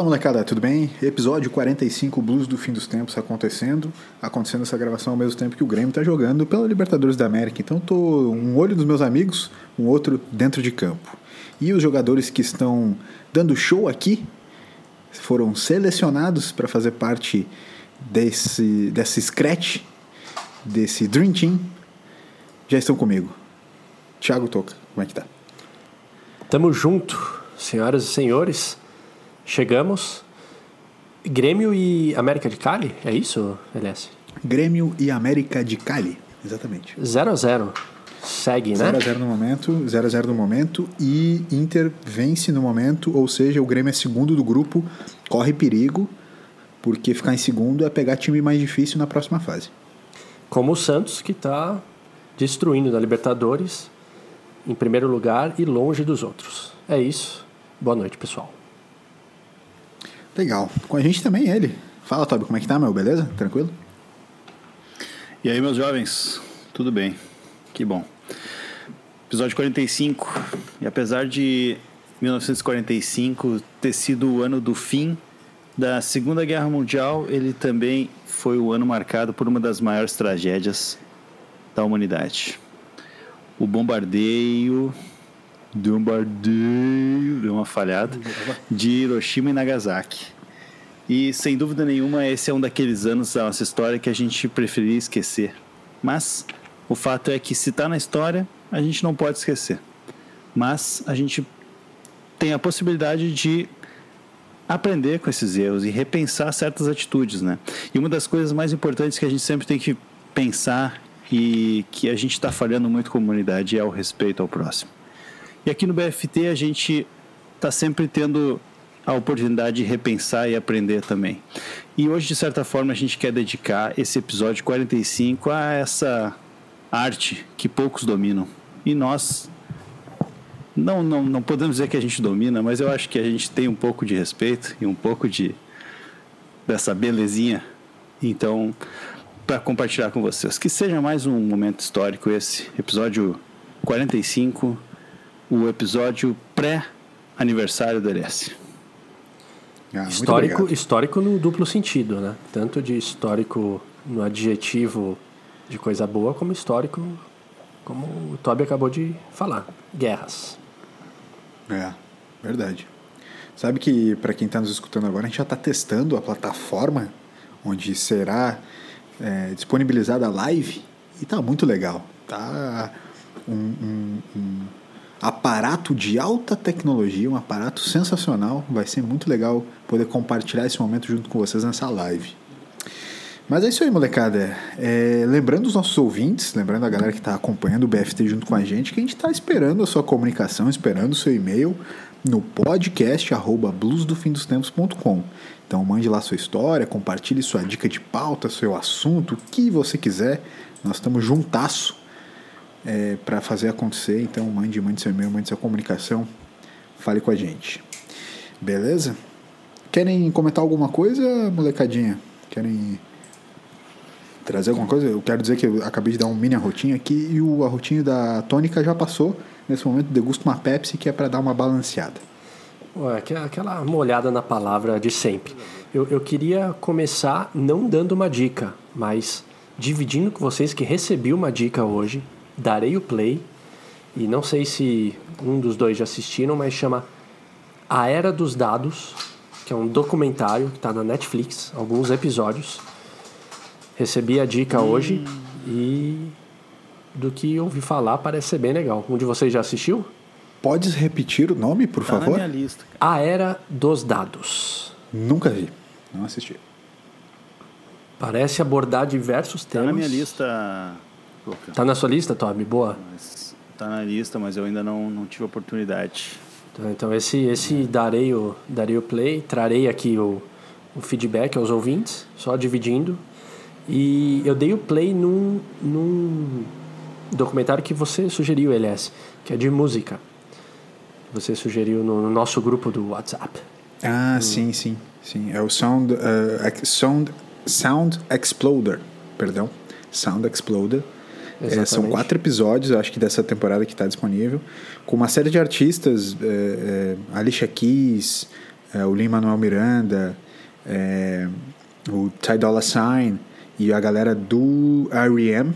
Fala molecada, tudo bem? Episódio 45 Blues do Fim dos Tempos acontecendo. Acontecendo essa gravação ao mesmo tempo que o Grêmio tá jogando pela Libertadores da América. Então tô um olho dos meus amigos, um outro dentro de campo. E os jogadores que estão dando show aqui foram selecionados para fazer parte desse, desse scratch, desse Dream Team. Já estão comigo. Thiago Toca, como é que tá? Tamo junto, senhoras e senhores. Chegamos. Grêmio e América de Cali, é isso, LS? Grêmio e América de Cali, exatamente. 0 a 0 Segue, né? 0x0 no momento, 0x0 no momento e Inter vence no momento, ou seja, o Grêmio é segundo do grupo, corre perigo, porque ficar em segundo é pegar time mais difícil na próxima fase. Como o Santos, que está destruindo na Libertadores, em primeiro lugar e longe dos outros. É isso. Boa noite, pessoal. Legal. Com a gente também ele. Fala, Toby, como é que tá, meu? Beleza? Tranquilo? E aí, meus jovens? Tudo bem? Que bom. Episódio 45. E apesar de 1945 ter sido o ano do fim da Segunda Guerra Mundial, ele também foi o ano marcado por uma das maiores tragédias da humanidade. O bombardeio bombardeio, deu uma falhada, de Hiroshima e Nagasaki. E sem dúvida nenhuma, esse é um daqueles anos da nossa história que a gente preferia esquecer. Mas o fato é que se está na história, a gente não pode esquecer. Mas a gente tem a possibilidade de aprender com esses erros e repensar certas atitudes, né? E uma das coisas mais importantes que a gente sempre tem que pensar e que a gente está falhando muito como comunidade é o respeito ao próximo. E aqui no BFT a gente está sempre tendo a oportunidade de repensar e aprender também. E hoje, de certa forma, a gente quer dedicar esse episódio 45 a essa arte que poucos dominam. E nós não, não, não podemos dizer que a gente domina, mas eu acho que a gente tem um pouco de respeito e um pouco de dessa belezinha. Então, para compartilhar com vocês, que seja mais um momento histórico esse episódio 45 o episódio pré-aniversário do LS. Ah, histórico, histórico no duplo sentido, né? Tanto de histórico no adjetivo de coisa boa, como histórico, como o Toby acabou de falar, guerras. É, verdade. Sabe que para quem está nos escutando agora, a gente já está testando a plataforma onde será é, disponibilizada a live e tá muito legal. Tá um, um, um aparato de alta tecnologia, um aparato sensacional. Vai ser muito legal poder compartilhar esse momento junto com vocês nessa live. Mas é isso aí, molecada. É, lembrando os nossos ouvintes, lembrando a galera que está acompanhando o BFT junto com a gente, que a gente está esperando a sua comunicação, esperando o seu e-mail no podcast arroba bluesdofindostempos.com. Então mande lá sua história, compartilhe sua dica de pauta, seu assunto, o que você quiser. Nós estamos juntasso é, para fazer acontecer. Então mande, mande seu e-mail, mande sua comunicação, fale com a gente. Beleza? Querem comentar alguma coisa, molecadinha? Querem trazer alguma coisa? Eu quero dizer que eu acabei de dar um mini arrotinho aqui e o arrotinho da tônica já passou. Nesse momento degusto uma Pepsi que é para dar uma balanceada. Ué, aquela molhada na palavra de sempre. Eu, eu queria começar não dando uma dica, mas dividindo com vocês que recebi uma dica hoje darei o play. E não sei se um dos dois já assistiram, mas chama A Era dos Dados, que é um documentário que está na Netflix, alguns episódios. Recebi a dica hum. hoje e do que ouvi falar parece ser bem legal. Um de vocês já assistiu? Podes repetir o nome, por tá favor? Na minha lista. Cara. A Era dos Dados. Nunca vi, não assisti. Parece abordar diversos temas. Tá na minha lista Tá na sua lista, Toby? Boa. Mas tá na lista, mas eu ainda não, não tive oportunidade. Então, então esse, esse darei, o, darei o play, trarei aqui o, o feedback aos ouvintes, só dividindo. E eu dei o play num, num documentário que você sugeriu, LS, que é de música. Você sugeriu no, no nosso grupo do WhatsApp. Ah, hum. sim, sim, sim. É o Sound, uh, Sound, Sound Exploder, perdão. Sound Exploder. É, são quatro episódios, acho que dessa temporada que está disponível, com uma série de artistas, é, é, Alicia Keys, é, o Lin-Manuel Miranda, é, o Ty Dolla Sign e a galera do R.E.M.,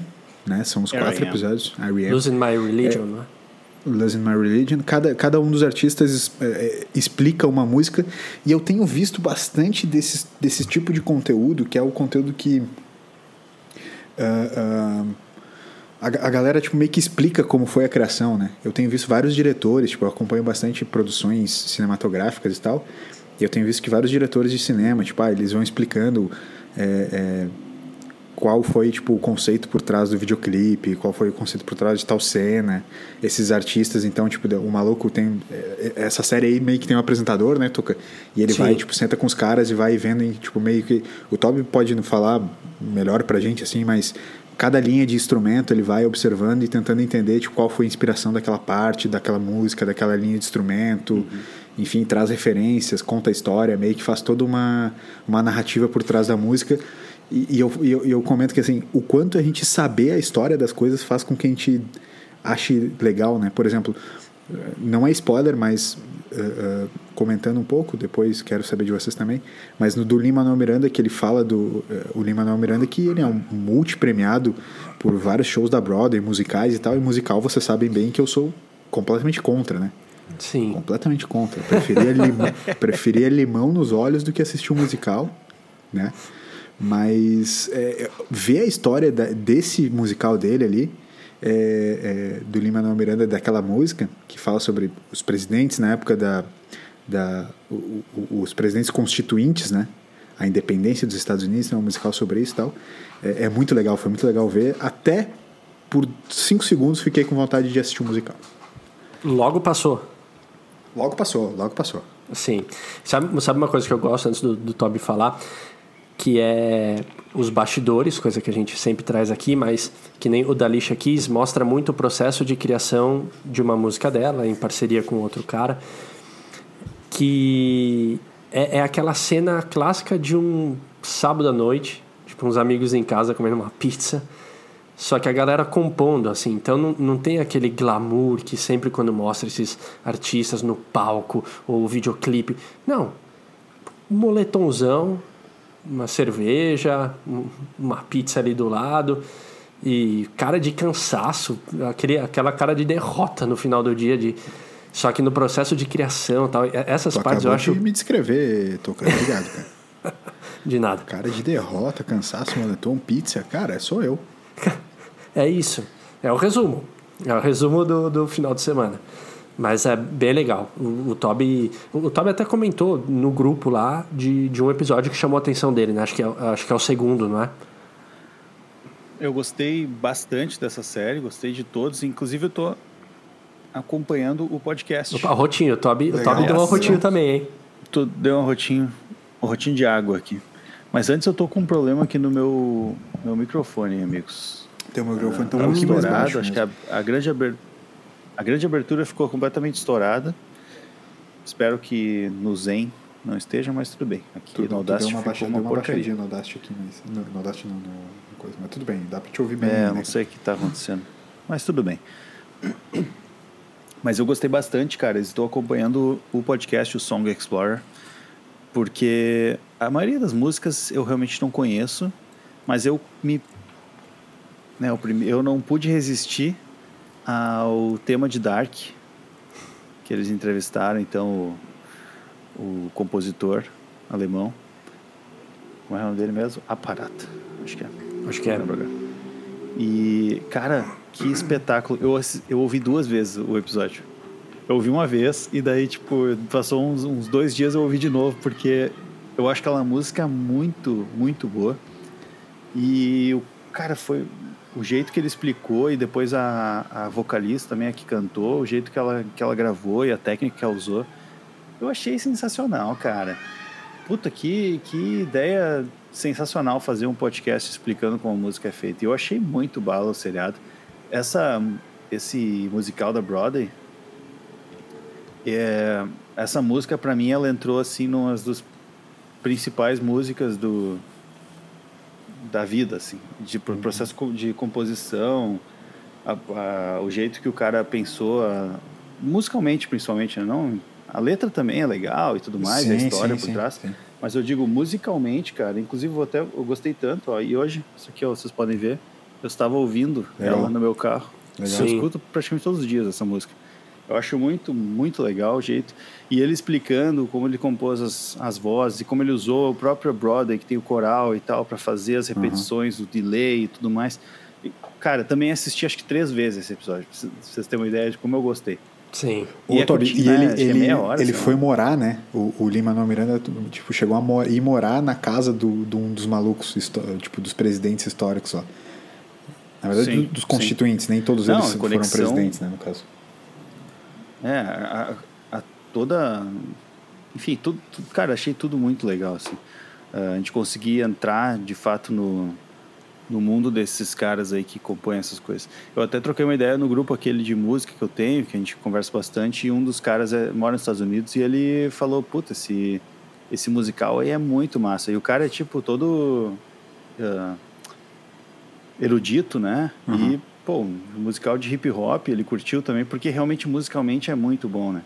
né? São os quatro episódios. R.E.M. Losing My Religion, é? Losing My Religion. Cada, cada um dos artistas é, explica uma música e eu tenho visto bastante desse, desse tipo de conteúdo, que é o conteúdo que ah, ah, a, a galera tipo, meio que explica como foi a criação, né? Eu tenho visto vários diretores, tipo, eu acompanho bastante produções cinematográficas e tal, e eu tenho visto que vários diretores de cinema, tipo, ah, eles vão explicando é, é, qual foi tipo o conceito por trás do videoclipe, qual foi o conceito por trás de tal cena, esses artistas, então tipo o maluco tem é, essa série aí meio que tem um apresentador, né, Tuca? E ele Sim. vai tipo senta com os caras e vai vendo e, tipo meio que o Toby pode falar melhor pra gente assim, mas cada linha de instrumento ele vai observando e tentando entender tipo, qual foi a inspiração daquela parte, daquela música, daquela linha de instrumento. Enfim, traz referências, conta a história, meio que faz toda uma, uma narrativa por trás da música. E, e eu, e eu, eu comento que assim, o quanto a gente saber a história das coisas faz com que a gente ache legal, né? Por exemplo, não é spoiler, mas eh, eh, comentando um pouco, depois quero saber de vocês também, mas no do Lin-Manuel Miranda, que ele fala do eh, o Lin-Manuel Miranda, que ele é um multi-premiado por vários shows da Broadway, musicais e tal, e musical vocês sabem bem que eu sou completamente contra, né? Sim. Completamente contra. Eu Preferia, limão, preferia limão nos olhos do que assistir um musical, né? Mas é, ver a história da- desse musical dele ali, é, é, do Lin-Manuel Miranda, daquela música, que fala sobre os presidentes na época da... da o- o- os presidentes constituintes, né? A independência dos Estados Unidos, é um musical sobre isso e tal. É, é muito legal, foi muito legal ver. Até por cinco segundos fiquei com vontade de assistir um musical. Logo passou. Logo passou, logo passou. Sim. Sabe, sabe uma coisa que eu gosto antes do, do Toby falar? Que é os bastidores, coisa que a gente sempre traz aqui, mas que nem o da Alicia Keys mostra muito o processo de criação de uma música dela, em parceria com outro cara. Que é, é aquela cena clássica de um sábado à noite, tipo, uns amigos em casa comendo uma pizza. Só que a galera compondo, assim, então não, não tem aquele glamour que sempre quando mostra esses artistas no palco ou videoclipe. Não. Moletomzão, uma cerveja, um- uma pizza ali do lado e cara de cansaço, aquele, aquela cara de derrota no final do dia. De, só que no processo de criação tal, essas Tu partes eu acho de me descrever, Toca. Obrigado, cara. de nada. Cara de derrota, cansaço, moletom, pizza. Cara, sou eu. É isso. É o resumo. É o resumo do, do final de semana. Mas é bem legal. O, o Toby. O, o Toby até comentou no grupo lá de, de um episódio que chamou a atenção dele, né? Acho que é, acho que é o segundo, não é? Eu gostei bastante dessa série, gostei de todos. Inclusive, eu tô acompanhando o podcast. Opa, rotinho. O Toby, o. Toby deu uma Yes. rotinho também, hein? Tô, deu um rotinho, um rotinho de água aqui. Mas antes eu tô com um problema aqui no meu, meu microfone, amigos. Teu microfone tá Tá um mais estourado, acho que mesmo. a, a grande aber- a grande abertura ficou completamente estourada. Espero que no Zen não esteja, mas tudo bem. Aqui Tu- no Audacity uma, ficou baixa, uma uma porcaria. no Audacity aqui, mas... No, no Audacity não, no, no coisa. Mas tudo bem, dá pra te ouvir bem. É, né? não sei o que está acontecendo. Mas tudo bem. Mas eu gostei bastante, cara. Estou acompanhando o podcast, o Song Explorer, porque a maioria das músicas eu realmente não conheço, mas eu me. Né. Eu não pude resistir ao tema de Dark, que eles entrevistaram, então, o, o compositor alemão. Como é o nome dele mesmo? Aparata. Acho que é. Acho que é. E, cara, que espetáculo. Eu, eu ouvi duas vezes o episódio. Eu ouvi uma vez e daí, tipo, passou uns, uns dois dias eu ouvi de novo, porque eu acho aquela música muito, muito boa. E, o cara, foi o jeito que ele explicou e depois a, a vocalista também, a que cantou, o jeito que ela, que ela gravou e a técnica que ela usou. Eu achei sensacional, cara. Puta, que, que ideia sensacional fazer um podcast explicando como a música é feita. Eu achei muito bala o seriado. Essa, esse musical da Broadway, é, essa música pra mim ela entrou assim numa das principais músicas do da vida assim, de pro- processo de composição, a- a- o jeito que o cara pensou, a- musicalmente principalmente, né? não A letra também é legal e tudo mais, Sim, a história sim, por sim, trás. sim. Mas eu digo musicalmente, cara. Inclusive, eu até eu gostei tanto, ó. E hoje, isso aqui, ó, vocês podem ver. Eu estava ouvindo Legal. ela no meu carro. Legal. Eu Sim. escuto praticamente todos os dias essa música. Eu acho muito, muito legal o jeito. E ele explicando como ele compôs as, as vozes e como ele usou o próprio Broadway, que tem o coral e tal, para fazer as repetições, o delay e tudo mais. E, cara, também assisti acho que três vezes esse episódio, pra vocês terem uma ideia de como eu gostei. Sim. O E é e né? ele, que é ele, meia hora, ele foi morar, né? O, o Lima Manuel Miranda, tipo, chegou a mo- ir morar na casa do, de um dos malucos, tipo, dos presidentes históricos lá. Na verdade, Sim, do- dos sim. constituintes, nem todos Não, eles foram conexão- presidentes, né, no caso. É, a, a- toda. Enfim, tudo, tudo- cara, achei tudo muito legal, assim. Ah, a gente conseguir entrar, de fato, no, no mundo desses caras aí que compõem essas coisas. Eu até troquei uma ideia no grupo aquele de música que eu tenho, que a gente conversa bastante, e um dos caras é, mora nos Estados Unidos e ele falou, puta, esse, esse musical aí é muito massa. E o cara é, tipo, todo ah, erudito, né? E, pô, um musical de hip hop, ele curtiu também, porque realmente musicalmente é muito bom, né?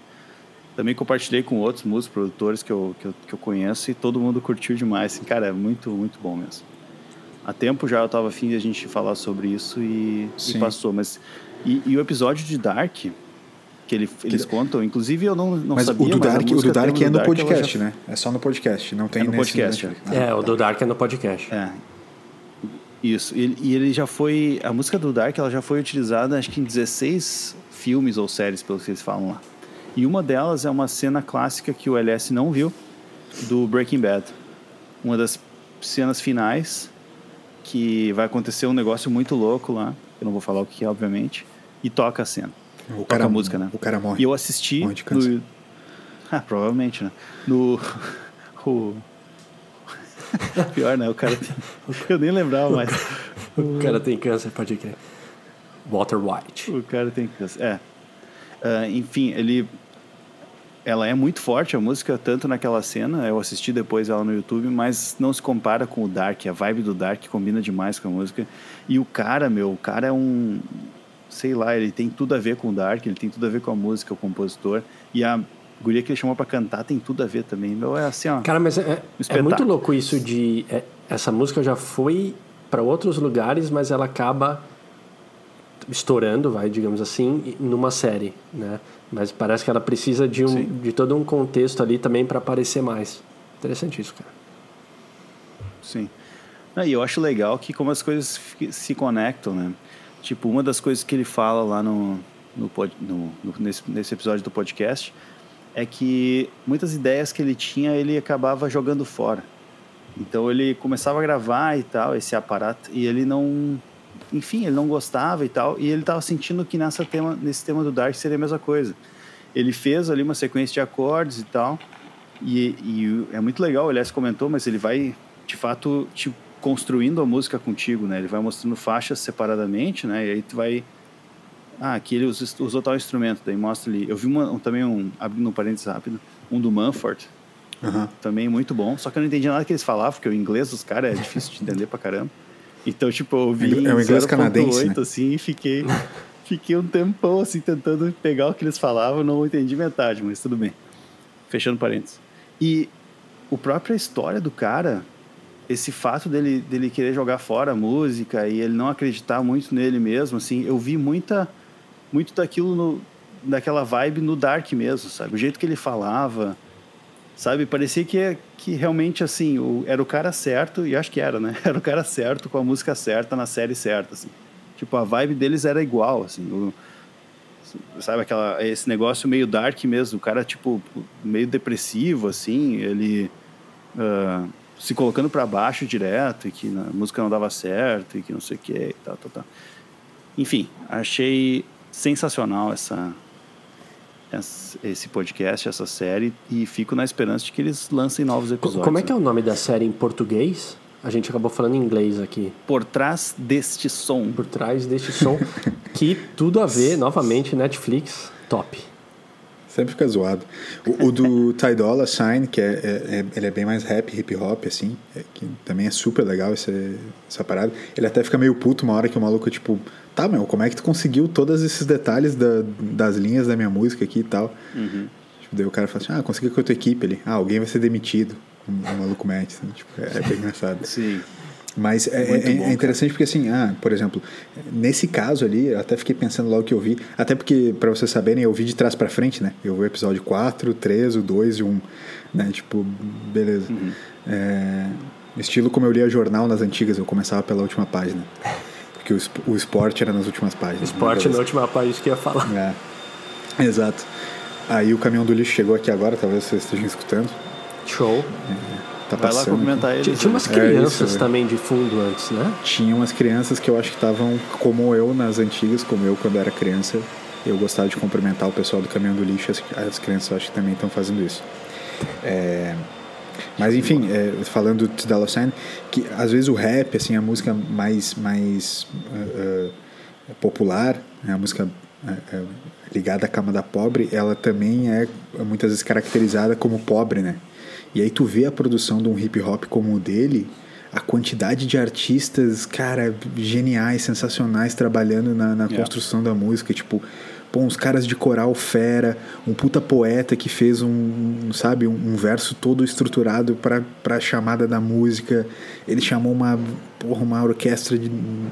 Também compartilhei com outros músicos, produtores que eu, que eu, que eu conheço e todo mundo curtiu demais. Assim, cara, é muito, muito bom mesmo. Há tempo já eu tava afim de a gente falar sobre isso e, e passou. Mas, e, e o episódio de Dark, que ele, eles contam, inclusive eu não, não mas sabia, o do mas a Dark, o música do Dark é no Dark, podcast, já- né? É só no podcast, não tem É no nesse podcast, Netflix. É, o do Dark é no podcast. É. Isso. E, e ele já foi. A música do Dark ela já foi utilizada acho que em 16 filmes ou séries, pelo que eles falam lá. E uma delas é uma cena clássica que o LS não viu do Breaking Bad. Uma das cenas finais que vai acontecer um negócio muito louco lá. Eu não vou falar o que é, obviamente. E toca a cena. O toca cara- a música, né? o cara morre. E eu assisti Morre de câncer. no. Ah, provavelmente, né? No. o... Pior, né? O cara. Eu nem lembrava mais. O cara tem câncer, pode crer. Walter White. O cara tem câncer. É. Ah, enfim, ele. Ela é muito forte, a música, tanto naquela cena, eu assisti depois ela no YouTube, mas não se compara com o Dark. A vibe do Dark combina demais com a música. E o cara, meu, o cara é um. Sei lá, ele tem tudo a ver com o Dark, ele tem tudo a ver com a música, o compositor. E a guria que ele chamou pra cantar tem tudo a ver também. Meu, é assim, ó. Cara, mas é, é Espetáculo. muito louco isso de. é, essa música já foi para outros lugares, mas ela acaba estourando, vai, digamos assim, numa série, né? Mas parece que ela precisa de, um, Sim. de todo um contexto ali também para aparecer mais. Interessante isso, cara. Sim. Ah, E eu acho legal que como as coisas se conectam, né? Tipo, uma das coisas que ele fala lá no, no, no- no- nesse, nesse episódio do podcast é que muitas ideias que ele tinha, ele acabava jogando fora. Então ele começava a gravar e tal, esse aparato, e ele não... Enfim, ele não gostava e tal, e ele estava sentindo que nessa tema, nesse tema do Dark seria a mesma coisa. Ele fez ali uma sequência de acordes e tal, e, e é muito legal, o Elias comentou, mas ele vai, de fato, te construindo a música contigo, né? Ele vai mostrando faixas separadamente, né? E aí tu vai... Ah, aqui ele us- usou tal instrumento, daí mostra ali... Eu vi uma, um- também um, abrindo um parênteses rápido, um do Manford, Aham. também muito bom, só que eu não entendi nada que eles falavam, porque o inglês dos caras é difícil de entender pra caramba. Então, tipo, eu ouvi É um inglês 0.8, canadense, né? assim, e fiquei, fiquei um tempão, assim, tentando pegar o que eles falavam, não entendi metade, mas tudo bem. Fechando parênteses. E o própria história do cara, esse fato dele, dele querer jogar fora a música e ele não acreditar muito nele mesmo, assim, eu vi muita, muito daquilo no, daquela vibe no Dark mesmo, sabe? O jeito que ele falava, sabe? Parecia que, que realmente, assim, o, era o cara certo, e acho que era, né? Era o cara certo com a música certa na série certa, assim. Tipo, a vibe deles era igual, assim. O, sabe, aquela, esse negócio meio dark mesmo. O cara, tipo, meio depressivo, assim. Ele ah, se colocando para baixo direto e que a música não dava certo e que não sei o que e tal, tal, tal. Enfim, achei sensacional essa, essa- esse podcast, essa série, e fico na esperança de que eles lancem novos episódios. Como é que é o nome da série em português? A gente acabou falando em inglês aqui. Por trás deste som. Por trás deste som, que tudo a ver, novamente, Netflix, top. Sempre fica zoado. O, o do Ty Dolla Sign, que é, é- é- ele é bem mais rap, hip hop, assim, é, que também é super legal essa, essa parada. Ele até fica meio puto uma hora que o maluco, tipo, tá, meu, como é que tu conseguiu todos esses detalhes da- das linhas da minha música aqui e tal? Tipo, daí o cara fala assim, ah, consegui com a tua equipe ali. Ah, alguém vai ser demitido. Um, um maluco mete, assim, tipo, é, é bem engraçado. Sim. Mas é, é- bom, é interessante porque, assim, ah, por exemplo, nesse caso ali, eu até fiquei pensando logo que eu vi, até porque, pra vocês saberem, eu vi de trás pra frente, né? Eu vi o episódio 4, 3, o 2 e o 1, né? Tipo, beleza. É, estilo como eu lia jornal nas antigas, eu começava pela última página. Porque o, o esporte era nas últimas páginas. né? Esporte na última página que eu ia falar. É, exato. Aí o caminhão do lixo chegou aqui agora, talvez vocês estejam escutando. Show. Tá Vai lá passando. cumprimentar Tinha, eles. tinha umas É crianças isso, é. também de fundo antes, né? Tinha umas crianças que eu acho que estavam como eu nas antigas, como eu quando era criança. Eu gostava de cumprimentar o pessoal do caminhão do lixo, as, as crianças eu acho que também estão fazendo isso. É, mas enfim, é, falando de Dollar Sign, que às vezes o rap, assim, a música mais, mais ah, ah, popular, né, a música ah, ligada à cama da pobre, ela também é muitas vezes caracterizada como pobre, né? E aí tu vê a produção de um hip hop como o dele, a quantidade de artistas, cara, geniais, sensacionais trabalhando na, na Yeah. construção da música, tipo, pô, uns caras de coral fera, um puta poeta que fez um, um, sabe, um, um verso todo estruturado para a chamada da música. Ele chamou uma, porra, uma orquestra de,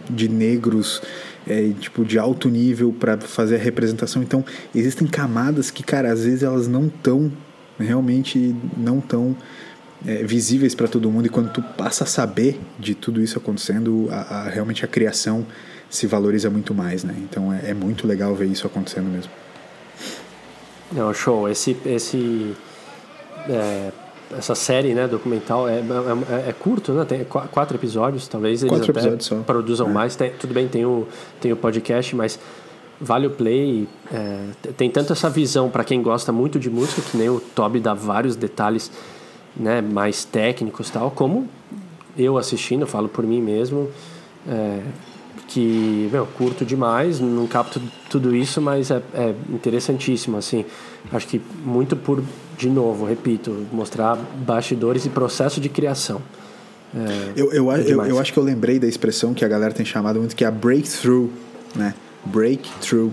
de negros, é, tipo, de alto nível para fazer a representação. Então, existem camadas que, cara, às vezes elas não tão realmente não tão é, visíveis para todo mundo e quando tu passa a saber de tudo isso acontecendo, a, a- realmente a criação se valoriza muito mais, né? Então é, é muito legal ver isso acontecendo mesmo. Não, show. Esse, esse, é, essa série, né, documental, é, é, é curto, né? Tem qu- quatro episódios, talvez eles Quatro até produzam É. mais. Tem- tudo bem, tem o, tem o podcast, mas vale o play. é, tem tanto essa visão para quem gosta muito de música, que nem o Toby dá vários detalhes né, mais técnicos tal, como eu assistindo, eu falo por mim mesmo, é, que, meu, curto demais, não capto tudo isso, mas é, é interessantíssimo, assim. Acho que muito por, de novo, repito, mostrar bastidores e processo de criação. É, Eu, eu, é eu, eu acho que eu lembrei da expressão que a galera tem chamado muito, que é a breakthrough, né? Breakthrough.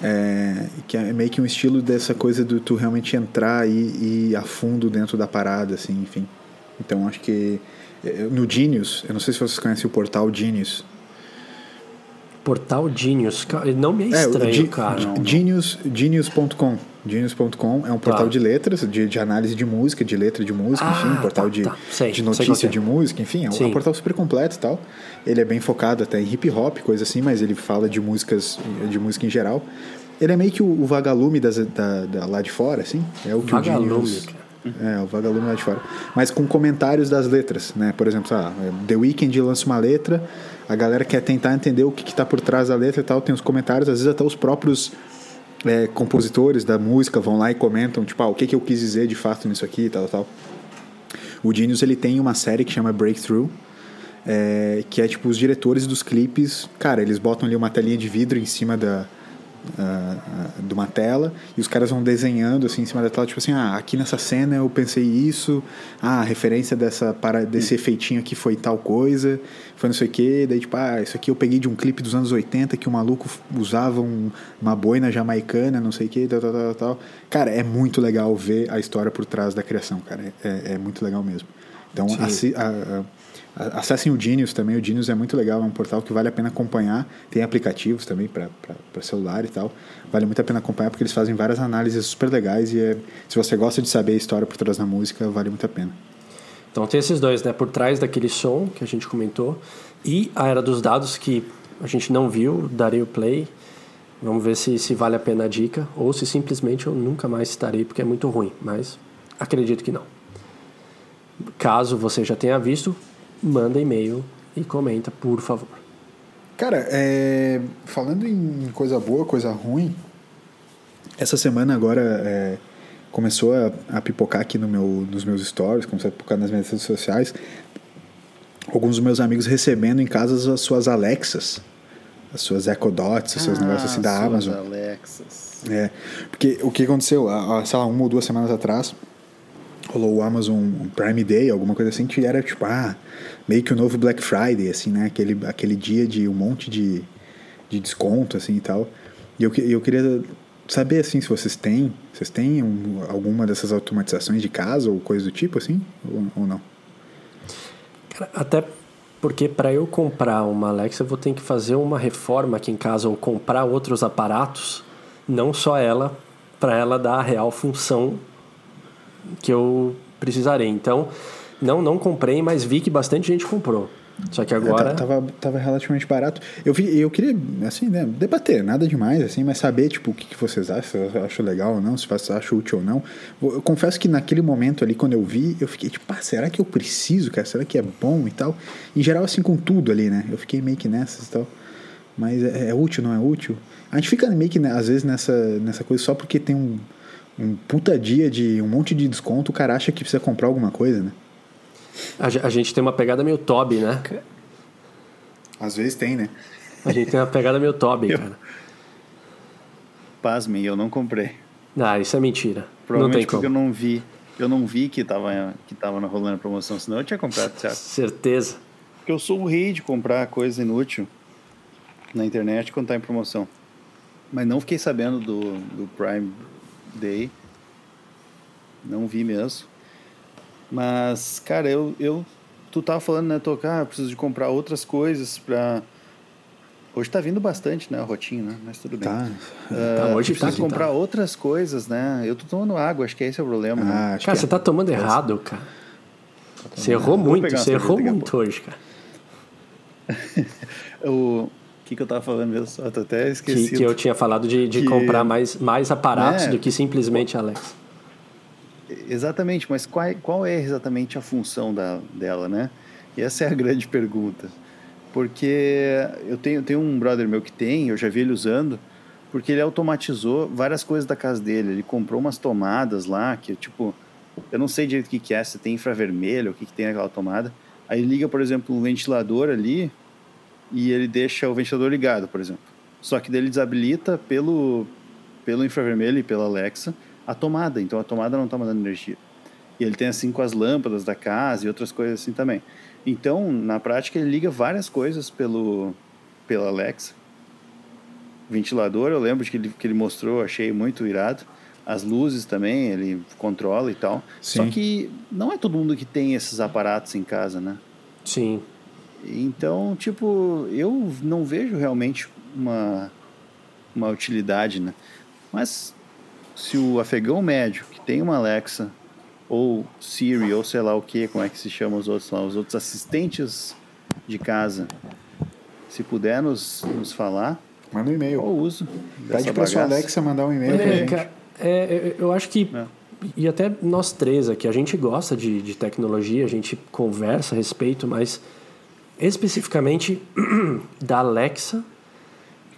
É, que é meio que um estilo dessa coisa do tu realmente entrar e ir a fundo dentro da parada, assim, enfim. Então acho que eh, no Genius, eu não sei se vocês conhecem o portal Genius. Portal Genius, não me é o estranho, Ge- cara. Genius, Genius.com. Genius.com é um portal Tá. de letras, de, de análise de música, de letra de música, Ah, enfim, um portal tá, de, tá. Sei, de notícia é. de música, enfim, é um, é um portal super completo e tal. Ele é bem focado até em hip hop, coisa assim, mas ele fala de músicas, de música em geral. Ele é meio que o, o vagalume das, da, da- lá de fora, assim. É o que Vagalume, o Genius... cara. É, o vagalume lá de fora. Mas com comentários das letras, né? Por exemplo, ah, The Weeknd lança uma letra, a galera quer tentar entender o que, que tá por trás da letra e tal, tem os comentários, às vezes até os próprios é, compositores da música vão lá e comentam, tipo, ah, o que, que eu quis dizer de fato nisso aqui e tal, tal. O Genius, ele tem uma série que chama Breakthrough, é, que é tipo os diretores dos clipes, cara, eles botam ali uma telinha de vidro em cima da ah, de uma tela e os caras vão desenhando assim em cima da tela, tipo assim, ah, aqui nessa cena eu pensei isso, ah, a referência dessa para desse efeitinho aqui foi tal coisa, foi não sei o que, daí tipo, ah, isso aqui eu peguei de um clipe dos anos 80 que o maluco usava um- uma boina jamaicana, não sei o que, tal, tal, tal, tal. Cara, é muito legal ver a história por trás da criação, cara, é, é muito legal mesmo. Então, assi- a- a- a- acessem o Genius também. O Genius é muito legal, é um portal que vale a pena acompanhar. Tem aplicativos também para celular e tal. Vale muito a pena acompanhar porque eles fazem várias análises super legais e é- se você gosta de saber a história por trás da música, vale muito a pena. Então tem esses dois, né? Por trás daquele som que a gente comentou e a era dos dados que a gente não viu, darei o play. Vamos ver se, se vale a pena a dica ou se simplesmente eu nunca mais estarei porque é muito ruim, mas acredito que não. Caso você já tenha visto, manda e-mail e comenta, por favor. Cara, é, falando em coisa boa, coisa ruim, essa semana agora é, começou a, a pipocar aqui no meu, nos meus stories, começou a pipocar nas minhas redes sociais, alguns dos meus amigos recebendo em casa as suas Alexas, as suas Echo Dots, os seus negócios assim da Ah, suas Amazon. Alexas. É, porque o que aconteceu, há, há, sei lá, uma ou duas semanas atrás, rolou o Amazon Prime Day, alguma coisa assim, que era tipo, ah, meio que o novo Black Friday, assim, né? Aquele, aquele dia de um monte de, de desconto, assim e tal. E eu, eu queria saber assim se vocês têm, vocês têm um, alguma dessas automatizações de casa ou coisa do tipo assim, ou, ou não? Até porque para eu comprar uma Alexa, eu vou ter que fazer uma reforma aqui em casa ou comprar outros aparatos, não só ela, para ela dar a real função que eu precisarei. Então, não, não comprei, mas vi que bastante gente comprou. Só que agora. É, tava, tava relativamente barato. Eu, vi, eu queria, assim, né, debater, nada demais, assim, mas saber, tipo, o que, que vocês acham, se eu acho legal ou não, se vocês acham útil ou não. Eu confesso que naquele momento ali, quando eu vi, eu fiquei tipo, ah, será que eu preciso, cara? Será que é bom e tal? Em geral, assim, com tudo ali, né? Eu fiquei meio que nessas e tal. Mas é, é útil, não é útil? A gente fica meio que, né, às vezes, nessa, nessa coisa só porque tem um, um puta dia de um monte de desconto, o cara acha que precisa comprar alguma coisa, né? A, gente tem uma pegada meio Toby, né? Às vezes tem, né? A gente tem uma pegada meio Toby, eu... cara. Pasmem, eu não comprei. Ah, isso é mentira. Provavelmente porque eu não vi. Eu não vi que tava, que tava rolando a promoção, senão eu tinha comprado, certo? Certeza. Porque eu sou o rei de comprar coisa inútil na internet quando tá em promoção. Mas não fiquei sabendo do, do Prime Day. Não vi mesmo. Mas, cara, eu, eu tu tava falando, né, tocar, ah, preciso de comprar outras coisas pra. Hoje tá vindo bastante, né, a rotinha, né? Mas tudo bem. Tá. Uh, tá hoje preciso tá, comprar tá. outras coisas, né? Eu tô tomando água, acho que esse é o problema. Né? Ah, né? Cara, você é. tá tomando errado, cara. Tá você errou muito, você errou muito hoje, cara. o que, que eu tava falando mesmo? Só tô até esquecido. Que, que eu tinha falado de, de que... comprar mais, mais aparatos é. do que simplesmente Alex. Exatamente, mas qual, qual é exatamente a função da, dela, né? E essa é a grande pergunta. Porque eu tenho, tenho um brother meu que tem, eu já vi ele usando, porque ele automatizou várias coisas da casa dele. Ele comprou umas tomadas lá, que tipo, eu não sei direito o que, que é, se tem infravermelho, o que, que tem naquela tomada. Aí liga, por exemplo, um ventilador ali e ele deixa o ventilador ligado, por exemplo. Só que dele desabilita pelo, pelo infravermelho e pela Alexa a tomada, então a tomada não está mandando energia. E ele tem assim com as lâmpadas da casa e outras coisas assim também. Então, na prática, ele liga várias coisas pelo pela Alexa. Ventilador, eu lembro de que ele, que ele mostrou, achei muito irado. As luzes também, ele controla e tal. Sim. Só que não é todo mundo que tem esses aparatos em casa, né? Sim. Então, tipo, eu não vejo realmente uma, uma utilidade, né? Mas se o afegão médio, que tem uma Alexa, ou Siri, ou sei lá o que, como é que se chama os outros lá, os outros assistentes de casa, se puder nos, nos falar, manda um e-mail. Ou uso. Pede para sua Alexa mandar um e-mail é, gente. É, eu acho que é. e até nós três aqui, a gente gosta de, de tecnologia, a gente conversa a respeito, mas especificamente da Alexa,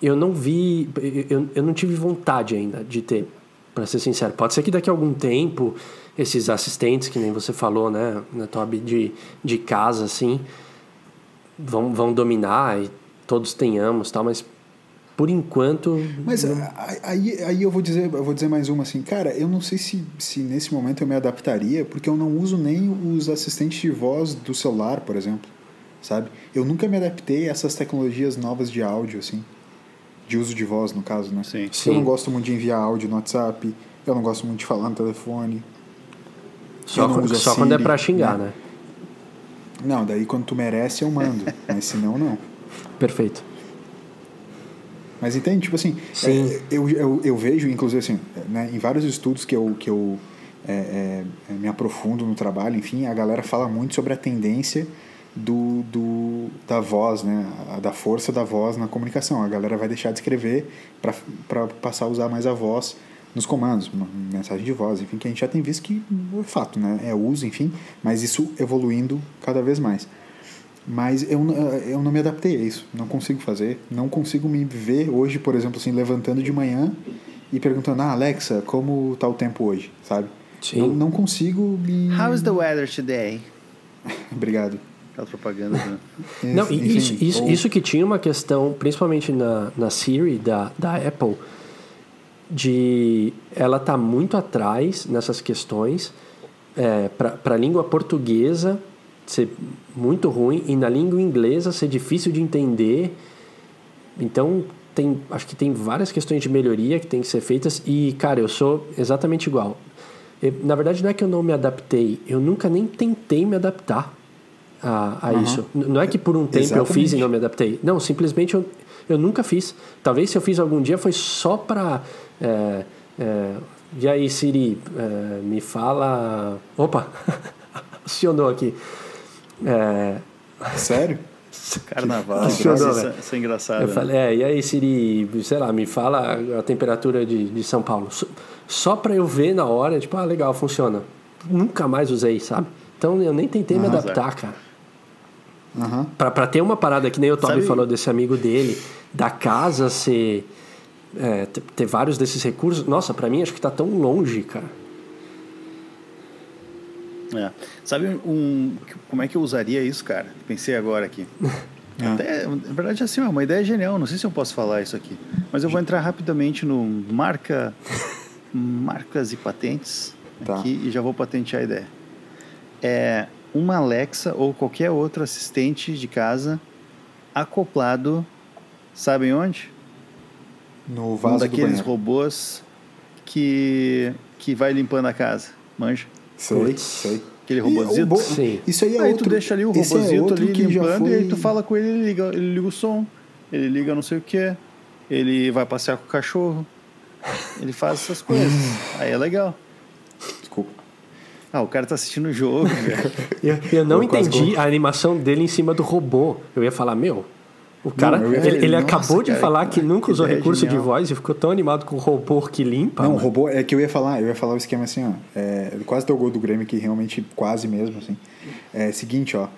eu não vi, eu, eu não tive vontade ainda de ter para ser sincero. Pode ser que daqui a algum tempo esses assistentes, que nem você falou, né, na Toby, de, de casa, assim, vão, vão dominar e todos tenhamos, tal, mas por enquanto. Mas aí, aí eu vou dizer, eu vou dizer mais uma assim, cara, eu não sei se, se nesse momento eu me adaptaria, porque eu não uso nem os assistentes de voz do celular, por exemplo, sabe? Eu nunca me adaptei a essas tecnologias novas de áudio, assim de uso de voz, no caso, né? Sim. Eu não gosto muito de enviar áudio no WhatsApp, eu não gosto muito de falar no telefone. Só, quando, só quando é pra xingar, né? né? Não, daí quando tu merece eu mando, mas se não, não. Perfeito. Mas entende? Tipo assim, é, eu, eu, eu, vejo, inclusive assim, né, em vários estudos que eu, que eu é, é, me aprofundo no trabalho, enfim, a galera fala muito sobre a tendência do, do, da voz, né? da força da voz na comunicação. A galera vai deixar de escrever para passar a usar mais a voz nos comandos, mensagem de voz, enfim, que a gente já tem visto que é fato, né? É uso, enfim, mas isso evoluindo cada vez mais. Mas eu, eu não me adaptei a isso, não consigo fazer, não consigo me ver hoje, por exemplo, assim, levantando de manhã e perguntando, ah, Alexa, como tá o tempo hoje, sabe? Sim. Não, não consigo me... How is the weather today? Obrigado. Aquela propaganda. Né? Não, isso, isso, isso que tinha uma questão, principalmente na, na Siri da, da Apple, de ela tá muito atrás nessas questões é, para a língua portuguesa ser muito ruim e na língua inglesa ser difícil de entender. Então tem, acho que tem várias questões de melhoria que tem que ser feitas e, cara, eu sou exatamente igual. Eu, na verdade, não é que eu não me adaptei, eu nunca nem tentei me adaptar a, a uhum. isso. Não é que por um tempo exatamente. eu fiz e não me adaptei. Não, simplesmente eu, eu nunca fiz. Talvez se eu fiz algum dia foi só para. É, é, e aí, Siri, é, me fala. Opa! acionou aqui. É... Sério? Carnaval, Acionou, isso, isso é engraçado. Eu né? falei, é, e aí, Siri, sei lá, me fala a temperatura de, de São Paulo. Só, para eu ver na hora, tipo, ah, legal, funciona. Nunca mais usei, sabe? Então eu nem tentei uhum, me adaptar, cara. Uhum. Pra, pra ter uma parada que nem o Toby falou desse amigo dele, da casa ser é, ter vários desses recursos, nossa, para mim acho que tá tão longe, cara. É. Sabe um, como é que eu usaria isso, cara? Pensei agora aqui. Até, na verdade, assim, é uma ideia genial. Não sei se eu posso falar isso aqui. Mas eu vou entrar rapidamente no marca, marcas e patentes tá. aqui e já vou patentear a ideia. É uma Alexa ou qualquer outro assistente de casa acoplado, sabem onde? No vaso um daqueles robôs que que vai limpando a casa, manja. Sei, sei. Aquele robôzito. Sim. Isso aí é aí outro. tu deixa ali o robôzito é ali limpando foi... e aí tu fala com ele, ele liga, ele liga o som, ele liga não sei o que, ele vai passear com o cachorro, ele faz essas coisas. aí é legal. Ah, o cara tá assistindo o jogo, velho. eu, eu não eu entendi a animação dele em cima do robô. Eu ia falar, meu, o cara, não, ele, ele nossa, acabou de cara, falar que nunca usou recurso genial. de voz e ficou tão animado com o robô que limpa. Não, o robô é que eu ia falar, eu ia falar o esquema assim, ó. É, quase deu gol do Grêmio que realmente quase mesmo, assim. É seguinte, ó.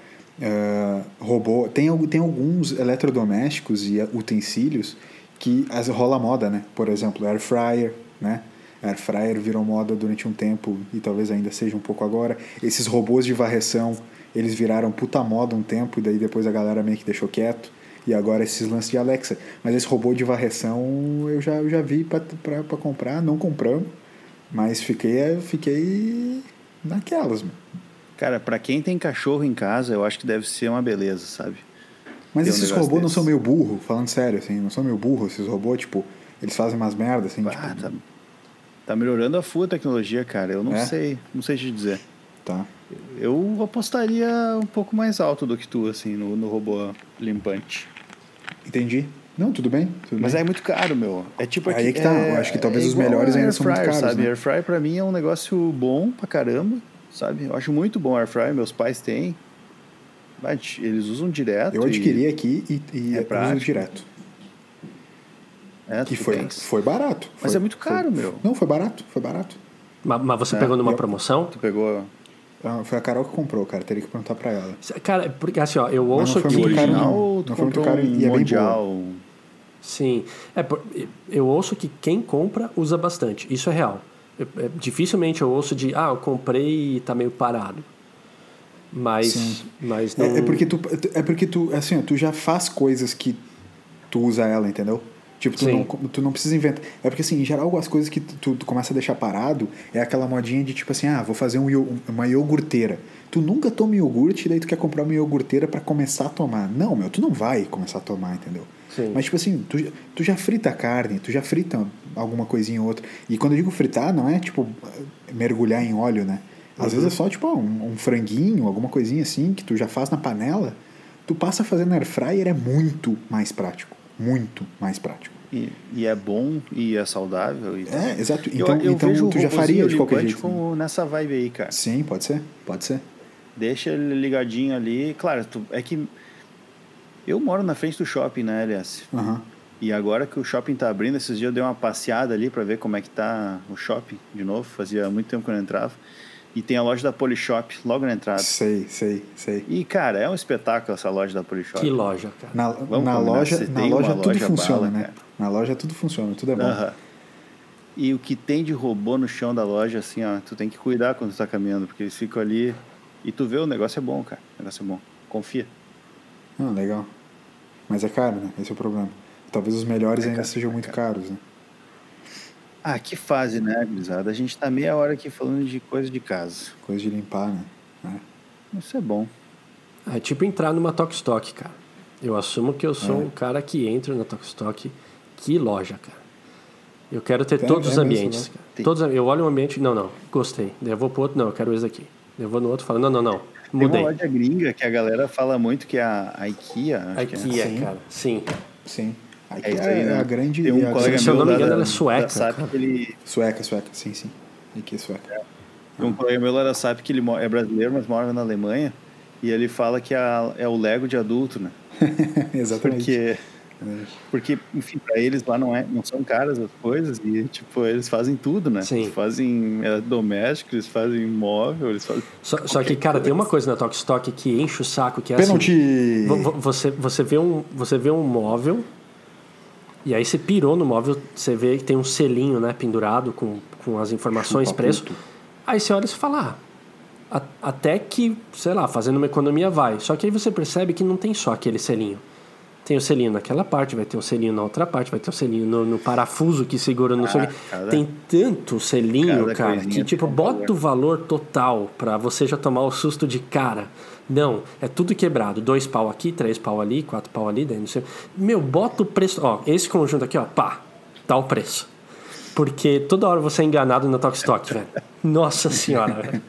Uh, robô tem, tem alguns eletrodomésticos e utensílios que as, rola moda, né? Por exemplo, air fryer, né? Air fryer virou moda durante um tempo e talvez ainda seja um pouco agora. Esses robôs de varreção, eles viraram puta moda um tempo e daí depois a galera meio que deixou quieto. E agora esses lances de Alexa. Mas esse robô de varreção eu já, eu já vi para comprar, não compramos. Mas fiquei, fiquei naquelas, mano. Cara, para quem tem cachorro em casa, eu acho que deve ser uma beleza, sabe? Mas esses robôs não são meio burro, falando sério, assim, não são meio burro esses robôs, tipo, eles fazem umas merdas, assim, ah, tipo... Tá, tá melhorando a full tecnologia, cara, eu não é? sei, não sei te dizer. Tá. Eu apostaria um pouco mais alto do que tu, assim, no, no robô limpante. Entendi. Não, tudo bem. Tudo Mas bem. é muito caro, meu. É tipo aqui, Aí é que tá. É, eu acho que talvez é os melhores ainda são muito caros. Sabe? Né? Air fryer pra mim é um negócio bom pra caramba, sabe? Eu acho muito bom air fryer. Meus pais têm. Eles usam direto. Eu adquiri aqui e, e é uso direto. É, que foi, foi barato. Mas foi, é muito caro, foi, meu. Não, foi barato, foi barato. Mas, mas você é, pegou numa promoção? Tu pegou ah, foi a Carol que comprou, cara. Teria que perguntar pra ela. Cara, porque assim, ó, eu ouço não foi que. Muito caro, não. não foi muito caro um e é bem boa. Sim. É, eu ouço que quem compra usa bastante. Isso é real. Eu, é, dificilmente eu ouço de, ah, eu comprei e tá meio parado. Mas, mas não... é, é, porque tu, é porque tu, assim, tu já faz coisas que tu usa ela, entendeu? Tipo, tu não, tu não precisa inventar. É porque, assim, em geral, as coisas que tu, tu, começa a deixar parado é aquela modinha de tipo assim, ah, vou fazer um, uma iogurteira. Tu nunca toma iogurte e daí tu quer comprar uma iogurteira para começar a tomar. Não, meu, tu não vai começar a tomar, entendeu? Sim. Mas, tipo assim, tu, tu já frita a carne, tu já frita alguma coisinha ou outra. E quando eu digo fritar, não é tipo mergulhar em óleo, né? Às uhum. vezes é só tipo um, um, franguinho, alguma coisinha assim, que tu já faz na panela. Tu passa a fazer na air fryer, é muito mais prático. Muito mais prático. E, e, é bom e é saudável. E é, exato. Então, eu, eu então tu já faria de qualquer jeito. Como nessa vibe aí, cara. Sim, pode ser. Pode ser. Deixa ele ligadinho ali. Claro, tu, é que eu moro na frente do shopping, né, aliás? Uhum. E agora que o shopping tá abrindo, esses dias eu dei uma passeada ali para ver como é que tá o shopping de novo. Fazia muito tempo que eu não entrava. E tem a loja da Polishop logo na entrada. Sei, sei, sei. E, cara, é um espetáculo essa loja da Polishop. Que loja, cara. Na, na loja, na loja tudo loja funciona, bala, né? Cara. Na loja tudo funciona, tudo é bom. Uh -huh. E o que tem de robô no chão da loja, assim, ó, tu tem que cuidar quando tu tá caminhando, porque eles ficam ali e tu vê o negócio é bom, cara. O negócio é bom. Confia. Ah, legal. Mas é caro, né? Esse é o problema. Talvez os melhores é ainda caro, sejam é muito caros, né? Ah, que fase, né, gurizada? A gente tá meia hora aqui falando de coisa de casa. Coisa de limpar, né? É. Isso é bom. É tipo entrar numa Stock, cara. Eu assumo que eu sou é. um cara que entra na Stock, que loja, cara. Eu quero ter É- todos é os mesmo, ambientes. né? cara. Tem. Todos, eu olho um ambiente, não, não, gostei. Daí eu vou pro outro, não, eu quero esse aqui. Daí eu vou no outro e falo, não, não, não, Tem uma mudei. loja gringa que a galera fala muito que é a, a IKEA. Acho que é. IKEA, Sim. cara. Sim. Sim. Aqui É é, isso aí, né? a grande. Tem um é a colega Se eu não meu me engano, da- ela é sueca, SAP ele, Sueca, sueca, sim, sim. Aqui é sueca. tem um colega meu lá da SAP que ele é brasileiro, mas mora na Alemanha. E ele fala que a- é o Lego de adulto, né? Exatamente. Porque, porque enfim, pra eles lá não, é, não são caras as coisas. E, tipo, eles fazem tudo, né? Sim. Eles fazem é, doméstico, eles fazem móvel, eles fazem... Só, só que, cara, tem uma coisa na Tokstok que enche o saco, que é assim... Pênalti! vo- vo- Você, você, vê um, você vê um móvel, e aí você pirou no móvel, você vê que tem um selinho, né, pendurado com, com as informações, Chupa preço. puto. Aí você olha e fala, ah, a- até que, sei lá, fazendo uma economia vai. Só que aí você percebe que não tem só aquele selinho. Tem o selinho naquela parte, vai ter o selinho na outra parte, vai ter o selinho no, no parafuso que segura no Ah, seu. cada- Tem tanto selinho, cara, que tipo, bota o valor total pra você já tomar o susto de cara. Não, é tudo quebrado. Dois pau aqui, três pau ali, quatro pau ali, daí não sei. Meu, bota o preço. Ó, esse conjunto aqui, ó, pá, tá o preço. Porque toda hora você é enganado no Tok Stock, velho. Nossa senhora, velho.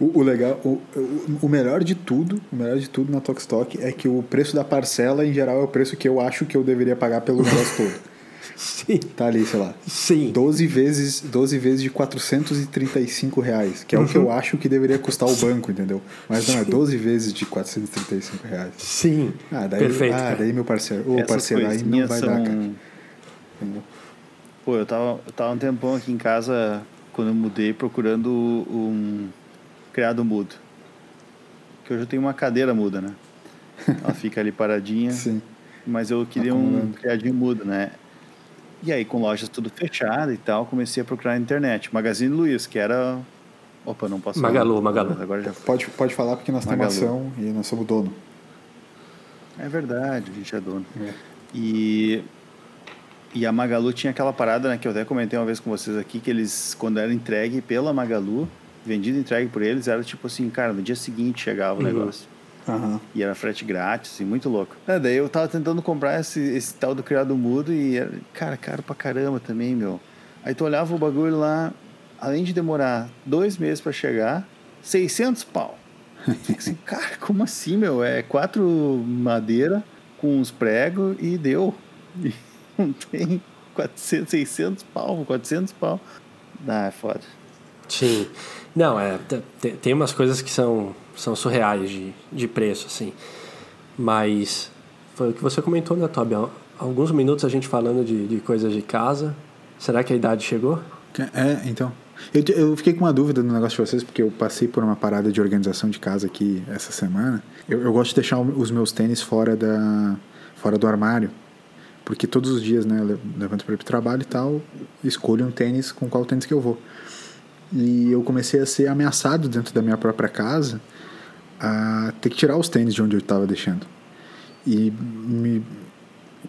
O, o legal, o, o, o melhor de tudo, o melhor de tudo na Tokstok é que o preço da parcela, em geral, é o preço que eu acho que eu deveria pagar pelo negócio todo. Sim, Tá ali, sei lá. sim. 12 vezes, 12 vezes de 435 reais, que é o Uhum. que eu acho que deveria custar o banco, entendeu? Mas não, é 12 vezes de 435 reais. Sim. Ah, daí, Perfeito. ah, daí meu parceiro, ô Essas parceiro, aí não vai são... dar, cara. Entendeu? Pô, eu tava, eu tava um tempão aqui em casa, quando eu mudei, procurando um criado mudo. Que hoje eu tenho uma cadeira muda, né? Ela fica ali paradinha, Sim. mas eu queria um criadinho mudo, né? E aí, com lojas tudo fechada e tal, comecei a procurar na internet. Magazine Luiz, que era... Opa, não posso Magalu, falar. Magalu. Agora já Pode, pode falar porque nós temos Magalu. ação e nós somos dono. É verdade, a gente é dono. É. E, e a Magalu tinha aquela parada, né, que eu até comentei uma vez com vocês aqui, que eles, quando era entregue pela Magalu, vendido e entregue por eles, era tipo assim, cara, no dia seguinte chegava o Uhum. negócio. Aham. E era frete grátis, assim, muito louco. É, daí eu tava tentando comprar esse, esse tal do criado mudo e era, cara, caro pra caramba também, meu. Aí tu olhava o bagulho lá, além de demorar dois meses pra chegar, 600 pau. Assim, cara, como assim, meu? É quatro madeira com uns pregos e deu. E não tem 400, 600 pau, 400 pau. Ah, é foda. Sim. Não, é, te- te- tem umas coisas que são, são surreais de, de preço, assim. Mas foi o que você comentou, né, Toby? Alguns minutos a gente falando de, de coisas de casa. Será que a idade chegou? É, então. Eu, eu fiquei com uma dúvida no negócio de vocês, porque eu passei por uma parada de organização de casa aqui essa semana. Eu, eu gosto de deixar os meus tênis fora, da, fora do armário. Porque todos os dias, né, eu le- levanto para ir pro trabalho e tal, escolho um tênis com qual tênis que eu vou. E eu comecei a ser ameaçado dentro da minha própria casa a ter que tirar os tênis de onde eu estava deixando. E me,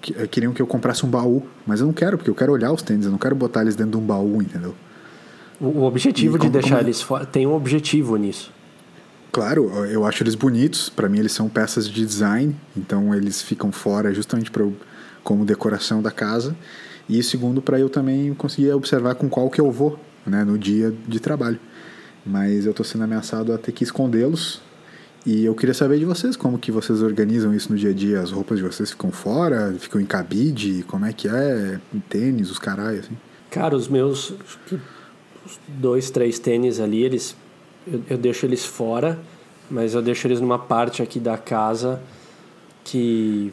que- queriam que eu comprasse um baú, mas eu não quero, porque eu quero olhar os tênis, eu não quero botar eles dentro de um baú, entendeu? O, objetivo E de como- deixar como- eles fora. Tem um objetivo nisso. Claro, eu acho eles bonitos, para mim eles são peças de design, então eles ficam fora justamente pra, como decoração da casa. E segundo, para eu também conseguir observar com qual que eu vou, né, no dia de trabalho. Mas eu tô sendo ameaçado a ter que escondê-los. E eu queria saber de vocês, como que vocês organizam isso no dia a dia? As roupas de vocês ficam fora, ficam em cabide, como é que é? Tênis, os caralho, assim. Cara, os meus dois, três tênis ali, eles eu, eu deixo eles fora, mas eu deixo eles numa parte aqui da casa que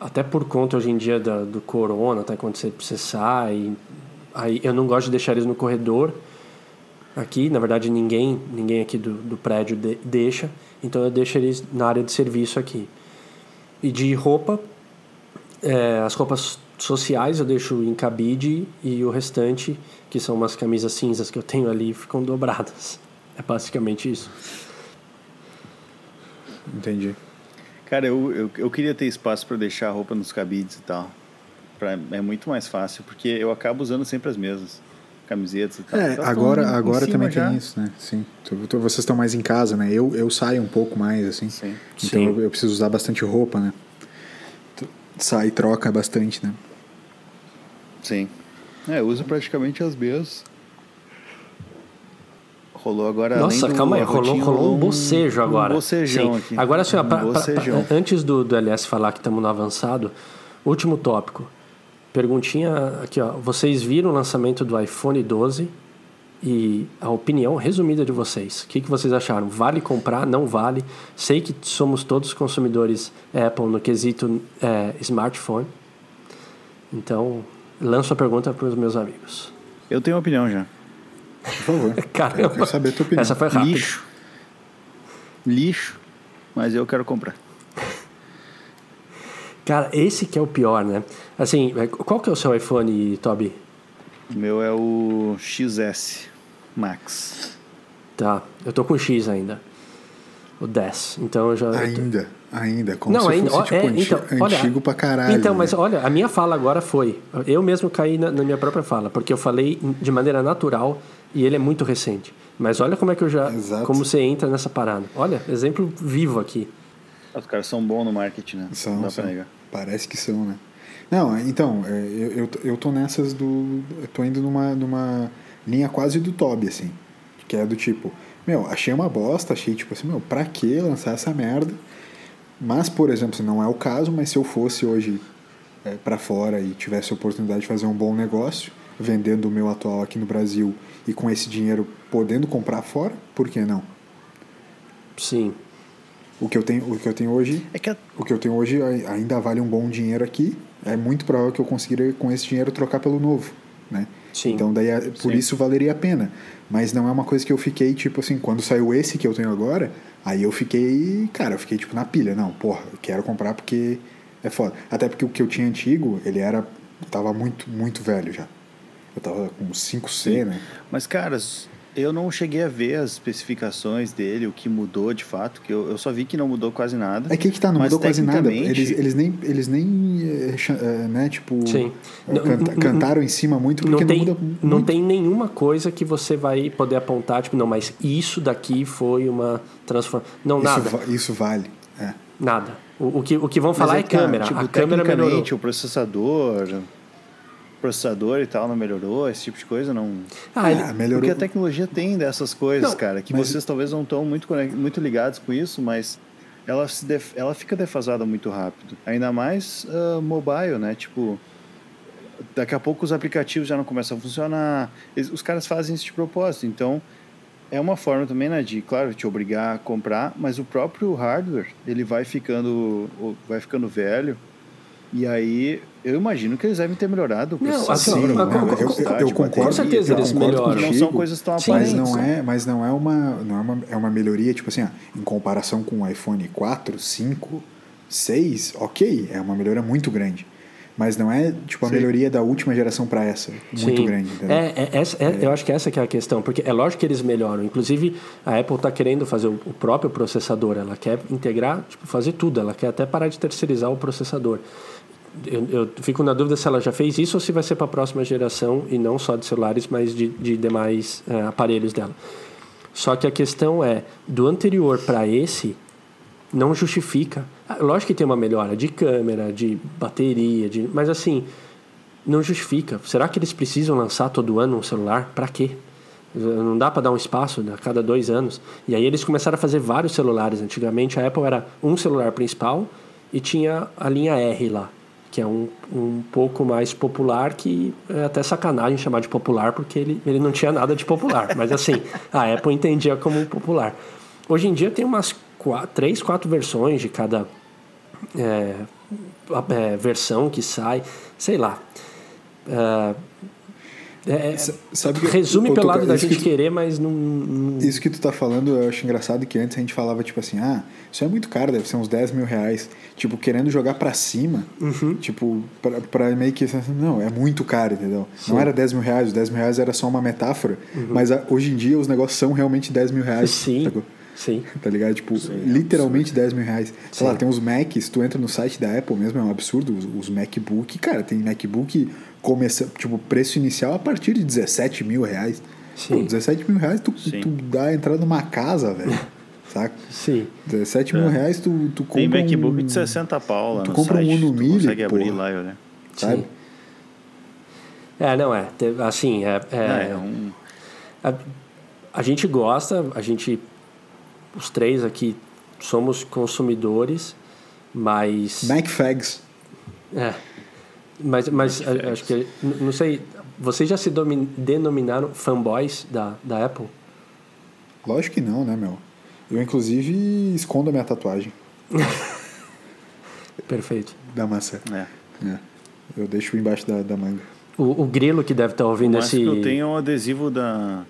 até por conta hoje em dia da, do corona, até quando você, você sai, aí eu não gosto de deixar eles no corredor. Aqui, na verdade, ninguém, ninguém aqui do, do prédio de- deixa, então eu deixo eles na área de serviço aqui. E de roupa, é, as roupas sociais eu deixo em cabide e o restante, que são umas camisas cinzas que eu tenho ali, ficam dobradas. É basicamente isso. Entendi. Cara, eu, eu, eu queria ter espaço para deixar a roupa nos cabides e tal. Pra, é muito mais fácil, porque eu acabo usando sempre as mesmas camisetas e tal. É, Elas agora, agora também já. tem isso, né? Sim. Vocês estão mais em casa, né? Eu, eu saio um pouco mais, assim. Sim. Então Sim. eu, eu preciso usar bastante roupa, né? Sai e troca bastante, né? Sim. É, eu uso praticamente as mesmas. Rolou agora. Nossa, além do calma aí, rolou, rolou um bocejo agora. Um bocejão Sim. aqui. Agora, assim, ó, um pra- pra- pra- antes do, do LS falar que estamos no avançado, último tópico. Perguntinha aqui, ó. Vocês viram o lançamento do iPhone 12 e a opinião resumida de vocês. O que, que vocês acharam? Vale comprar? Não vale? Sei que somos todos consumidores Apple no quesito é, smartphone. Então, lanço a pergunta para os meus amigos. Eu tenho uma opinião já. Por favor. Caramba. Eu quero saber a tua opinião. Essa foi rápida. Lixo. Lixo. Mas eu quero comprar. Cara, esse que é o pior, né? Assim, é, qual que é o seu iPhone, Toby? O meu é o XS Max. Tá, eu tô com X ainda. O 10. Então eu já. tô- Ainda, ainda. Como Não, se ainda. fosse, ó, tipo, é, então, olha, antigo pra caralho. Então, mas né? olha, a minha fala agora foi. Eu mesmo caí na, na minha própria fala, porque eu falei de maneira natural e ele é muito recente. Mas olha como é que eu já. Exato. Como você entra nessa parada. Olha, exemplo vivo aqui. Os caras são bons no marketing, né? São, Não dá são. pra negar. Parece que são, né? Não, então, é, eu, eu, eu tô nessas do. Eu tô indo numa, numa linha quase do Toby, assim. Que é do tipo, meu, achei uma bosta, achei tipo assim, meu, pra que lançar essa merda? Mas, por exemplo, se não é o caso, mas se eu fosse hoje é, para fora e tivesse a oportunidade de fazer um bom negócio, vendendo o meu atual aqui no Brasil e com esse dinheiro podendo comprar fora, por que não? Sim. O que eu tenho, o que eu tenho hoje É que a- o que eu tenho hoje ai- ainda vale um bom dinheiro aqui. É muito provável que eu conseguiria com esse dinheiro trocar pelo novo, né? Sim. Então daí por Sim. isso valeria a pena. Mas não é uma coisa que eu fiquei tipo assim, quando saiu esse que eu tenho agora, aí eu fiquei, cara, eu fiquei tipo na pilha, não, porra, eu quero comprar porque é foda. Até porque o que eu tinha antigo, ele era tava muito muito velho já. Eu tava com 5C, né? Mas, caras, eu não cheguei a ver as especificações dele, o que mudou de fato, que eu, eu só vi que não mudou quase nada. É que que tá, não mudou quase nada. Eles, eles nem, eles nem eh, eh, né, tipo, Sim. eh, Não- canta- não- cantaram em cima muito porque Não não, tem, muda não muito. tem nenhuma coisa que você vai poder apontar, tipo, não, mas isso daqui foi uma transformação. Não, Isso, nada. va- isso vale. É. Nada. O, o que, o que vão falar é, que tá, câmera. tipo, a câmera melhorou. o processador, processador e tal não melhorou, esse tipo de coisa não. Ah, ele- Ah, melhorou. Porque a tecnologia tem dessas coisas, Não, cara, que mas- vocês talvez não estão muito, muito ligados com isso, mas ela, se def- ela fica defasada muito rápido. Ainda mais ah, mobile, né? Tipo, daqui a pouco os aplicativos já não começam a funcionar. Eles- os caras fazem isso de propósito. Então, é uma forma também, né, de, claro, te obrigar a comprar, mas o próprio hardware, ele vai ficando, vai ficando velho. E aí, eu imagino que eles devem ter melhorado Não, assim, a eu- eu- eu- concordo- Com certeza eles melhoram. Não são coisas tão Sim, Mas aparentes. não é, mas não é uma, não é uma, é uma melhoria, tipo assim, ó, em comparação com o iPhone 4, 5, 6, ok, é uma melhoria muito grande. Mas não é tipo a Sim. melhoria da última geração para essa, muito Sim. grande. entendeu? É, é, essa, é, Eu acho que essa que é a questão, porque é lógico que eles melhoram. Inclusive, a Apple está querendo fazer o, o próprio processador, ela quer integrar, tipo, fazer tudo, ela quer até parar de terceirizar o processador. Eu, eu fico na dúvida se ela já fez isso ou se vai ser para a próxima geração e não só de celulares, mas de, de demais é, aparelhos dela. Só que a questão é, do anterior para esse, não justifica. Ah, Lógico que tem uma melhora de câmera, de bateria, de, mas assim, não justifica. Será que eles precisam lançar todo ano um celular? Para quê? Não dá para dar um espaço a cada dois anos. E aí eles começaram a fazer vários celulares. Antigamente a Apple era um celular principal e tinha a linha R lá, que é um, um pouco mais popular, que é até sacanagem chamar de popular, porque ele, ele não tinha nada de popular. Mas assim, a Apple entendia como popular. Hoje em dia tem umas quatro, três, quatro versões de cada é, é, versão que sai, sei lá. É, é, Sabe que- resume pelo lado da gente que tu- querer, mas não. não- Isso que tu tá falando, eu acho engraçado que antes a gente falava, tipo assim, ah, isso é muito caro, deve ser uns 10 mil reais. Tipo, querendo jogar pra cima, Uhum. tipo, pra, pra meio que, não, é muito caro, entendeu? Não era 10 mil reais, os 10 mil reais era só uma metáfora, mas a- hoje em dia os negócios são realmente 10 mil reais. Uhum. Sim, sacou? sim. Tá ligado? Tipo, literalmente 10 mil reais. Sei lá, Sim. tem uns Macs, tu entra no site da Apple mesmo, é um absurdo. Os, os MacBook, cara, tem MacBook começa, tipo, preço inicial a partir de 17 mil reais. Sim. Pô, 17 mil reais tu, Sim. tu dá a entrada numa casa, velho. Saca? Sim. 17 mil reais tu, tu compra. Tem MacBook um, de 60 pau lá tu no compra um site. Uno tu Mille, consegue abrir porra. lá e olhar. Sabe? Sim. É, não é. Assim, é, é- É, é um... a, a gente gosta, a gente, os três aqui somos consumidores, mas Mac Fags. é, mas, mas a- acho que não sei. Vocês já se denominaram fanboys da, da Apple? Lógico que não, né, meu? Eu, inclusive, escondo a minha tatuagem Perfeito. da maçã. É. É. Eu deixo embaixo da, da manga. O, o Grilo que deve estar O ouvindo esse. que eu tenho um adesivo da,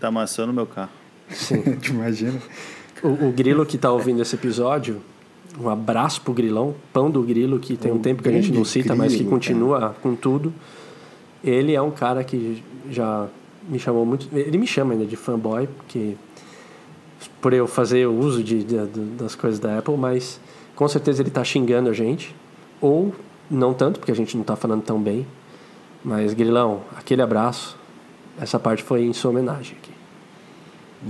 da maçã no meu carro. Sim. Te imagina? O, o Grilo que está ouvindo esse episódio, um abraço pro Grilão, pão do Grilo, que tem um O tempo que a gente não cita, mas que Grilo, continua com tudo. Ele é um cara que já me chamou muito. Ele me chama ainda de fanboy, porque por eu fazer o uso de, de- de- das coisas da Apple, mas com certeza ele está xingando a gente. Ou não tanto, porque a gente não está falando tão bem. Mas, Grilão, aquele abraço. Essa parte foi em sua homenagem aqui.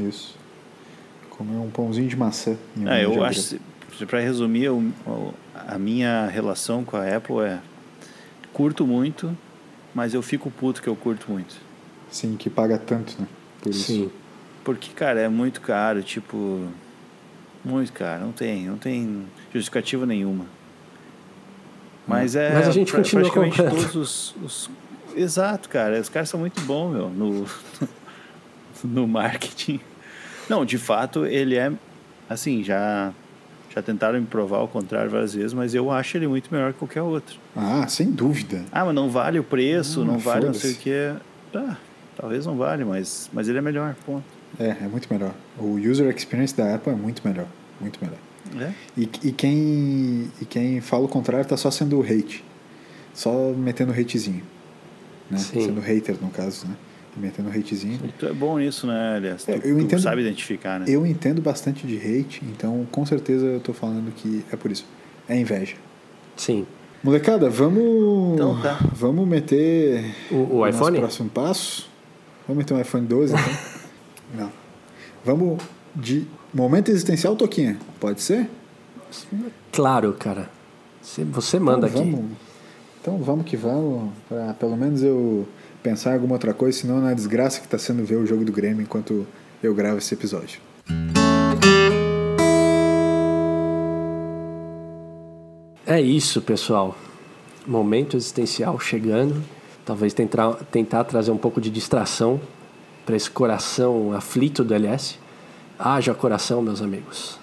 Isso. Comer um pãozinho de maçã. em É, eu acho, para resumir, o- a minha relação com a Apple é curto muito, mas eu fico puto que eu curto muito. Sim, que paga tanto, né? Por isso. Sim. Porque, cara, é muito caro, tipo. Muito caro, não tem, não tem justificativa nenhuma. Mas é. Mas a gente pra- continua praticamente comprando. todos os, os- Exato, cara. Os caras são muito bons, meu, no, no marketing. Não, de fato, ele é. Assim, já. Já tentaram me provar o contrário várias vezes, mas eu acho ele muito melhor que qualquer outro. Ah, sem dúvida. Ah, mas não vale o preço, Ah, não vale não sei o que. Ah, talvez não vale, mas, mas ele é melhor, ponto. É, é muito melhor. O user experience da Apple é muito melhor. Muito melhor. É? E, e, quem, e quem fala o contrário tá só sendo hate. Só metendo hatezinho. Né? Sendo hater, no caso, né? Metendo hatezinho. E tu é bom nisso, né, aliás? Tu, É, eu tu entendo- sabe identificar, né? Eu entendo bastante de hate, então com certeza eu tô falando que é por isso. É inveja. Sim. Molecada, vamos. Então tá. Vamos meter. O, o iPhone? próximo passo. Vamos meter um iPhone 12, então? Não. Vamos de momento existencial, Toquinha. Pode ser? Claro, cara. Você, manda então, aqui. Vamos, então vamos que vamos, para pelo menos eu pensar em alguma outra coisa, senão na desgraça que está sendo ver o jogo do Grêmio enquanto eu gravo esse episódio. É isso, pessoal. Momento existencial chegando. Talvez tentar, tentar trazer um pouco de distração para esse coração aflito do LS. Haja coração, meus amigos.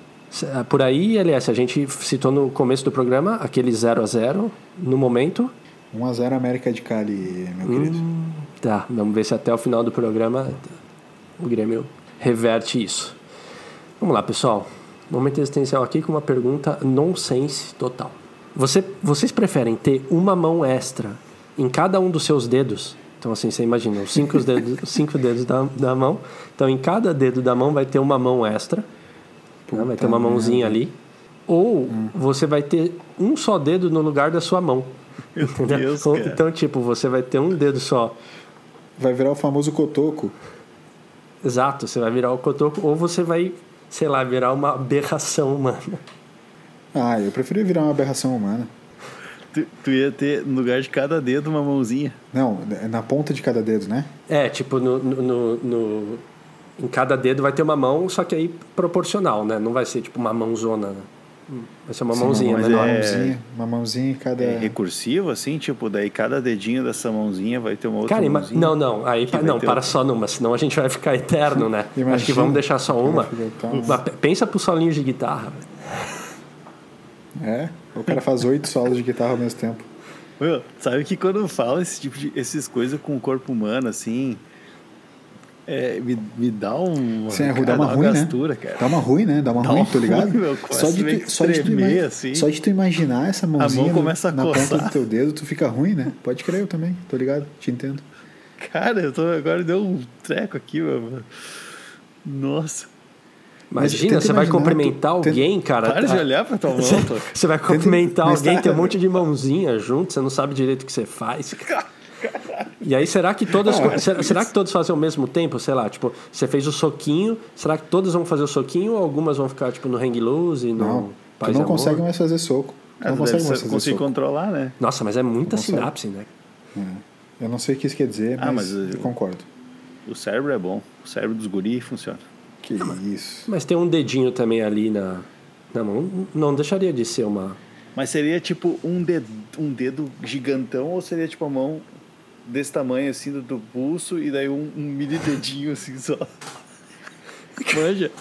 Ah, Por aí, LS, a gente citou no começo do programa aquele 0 a 0 no momento. 1x0 América de Cali, meu querido. Tá, vamos ver se até o final do programa o Grêmio reverte isso. Vamos lá, pessoal. Momento existencial aqui com uma pergunta nonsense total. Você, vocês preferem ter uma mão extra em cada um dos seus dedos? Então, assim, você imagina, os cinco dedos, os cinco dedos da, da mão. Então, em cada dedo da mão vai ter uma mão extra. né? Vai ter uma mãozinha ali. Ou você vai ter um só dedo no lugar da sua mão. Entendeu? Deus, cara. então, tipo, você vai ter um dedo só Vai virar o famoso cotoco. Exato, você vai virar o cotoco ou você vai, sei lá, virar uma aberração humana. Ah, eu preferia virar uma aberração humana. Tu, tu ia ter, no lugar de cada dedo, uma mãozinha. Não, na ponta de cada dedo, né? É, tipo, no, no, no- no- em cada dedo vai ter uma mão, só que aí proporcional, né? Não vai ser tipo uma mãozona, né? Vai ser uma Sim, mãozinha uma, mas menor. uma é- mãozinha, uma mãozinha em cada. É recursivo, assim, tipo, daí cada dedinho dessa mãozinha vai ter uma outra Cara, ima- mãozinha. não, não, aí pa- não, para outra. só numa, senão a gente vai ficar eterno, né? Acho que Imagina. vamos deixar só uma. Pe- Pensa pro solinho de guitarra. velho. É, o cara faz oito solos de guitarra ao mesmo tempo. Meu, sabe que quando fala esse tipo de essas coisas com o corpo humano, assim, é, me, me dá um. Sim, é, cara, dá uma ruim, gastura, né? cara. Dá uma ruim, né? Dá uma Dá ruim, uma tô ligado? ruim, meu, começa só, de tu, só, de tu assim. só de tu imaginar essa mãozinha mão no- começa a na ponta do teu dedo, tu fica ruim, né? Pode crer, eu também, tô ligado, te entendo. Cara, eu tô, agora deu um treco aqui, meu. Nossa. Mas Imagina, tenta você vai cumprimentar tu- tenta- alguém, cara. Para de tá- olhar pra tua mão. Você vai cumprimentar mas alguém, tá- tem um monte de mãozinha junto, você não sabe direito o que você faz. E aí, será que todas. Ah, será, será que todos fazem ao mesmo tempo? Sei lá, tipo, você fez o soquinho, será que todas vão fazer o soquinho ou algumas vão ficar, tipo, no hang loose e no Não, tu paz não consegue mais fazer soco. Ah, não consegue mais fazer conseguir soco. controlar, né? Nossa, mas é muita sinapse, né? Eu não sei o que isso quer dizer, Ah, mas, mas, eu concordo. O cérebro é bom. O cérebro dos guri funciona. Que isso. Mas tem um dedinho também ali na, na mão. Não deixaria de ser uma. Mas seria tipo um dedo, um dedo gigantão ou seria tipo a mão desse tamanho assim do, do pulso e daí um, um mini dedinho assim só? Manja?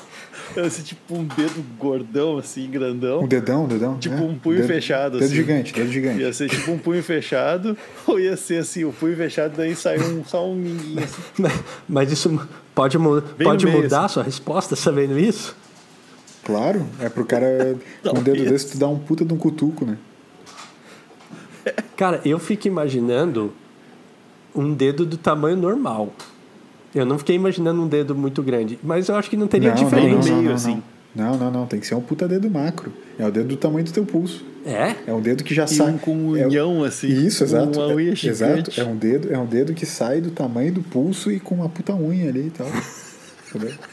Assim, tipo um dedo gordão assim, grandão. Um dedão, um dedão? Tipo né? um punho Dedo- fechado, Dedo assim. gigante, dedo gigante. Ia ser tipo um punho fechado, ou ia ser assim, o punho fechado, daí sai um, só um minguinho assim. Mas isso pode, mu- Bem pode meio, mudar a assim. sua resposta sabendo isso? Claro, é pro cara com um dedo desse tu dar um puta de um cutuco, né? Cara, eu fico imaginando um dedo do tamanho normal. Eu não fiquei imaginando um dedo muito grande, mas eu acho que não teria não, diferença. não, não, meio, não, assim. não. Não, não. Tem que ser um puta dedo macro. É o dedo do tamanho do teu pulso. É? É um dedo que já E sai. um com um é, unhão assim. Isso, exato. Uma unha é, exato. É um dedo, é um dedo que sai do tamanho do pulso e com uma puta unha ali e tal. Entendeu?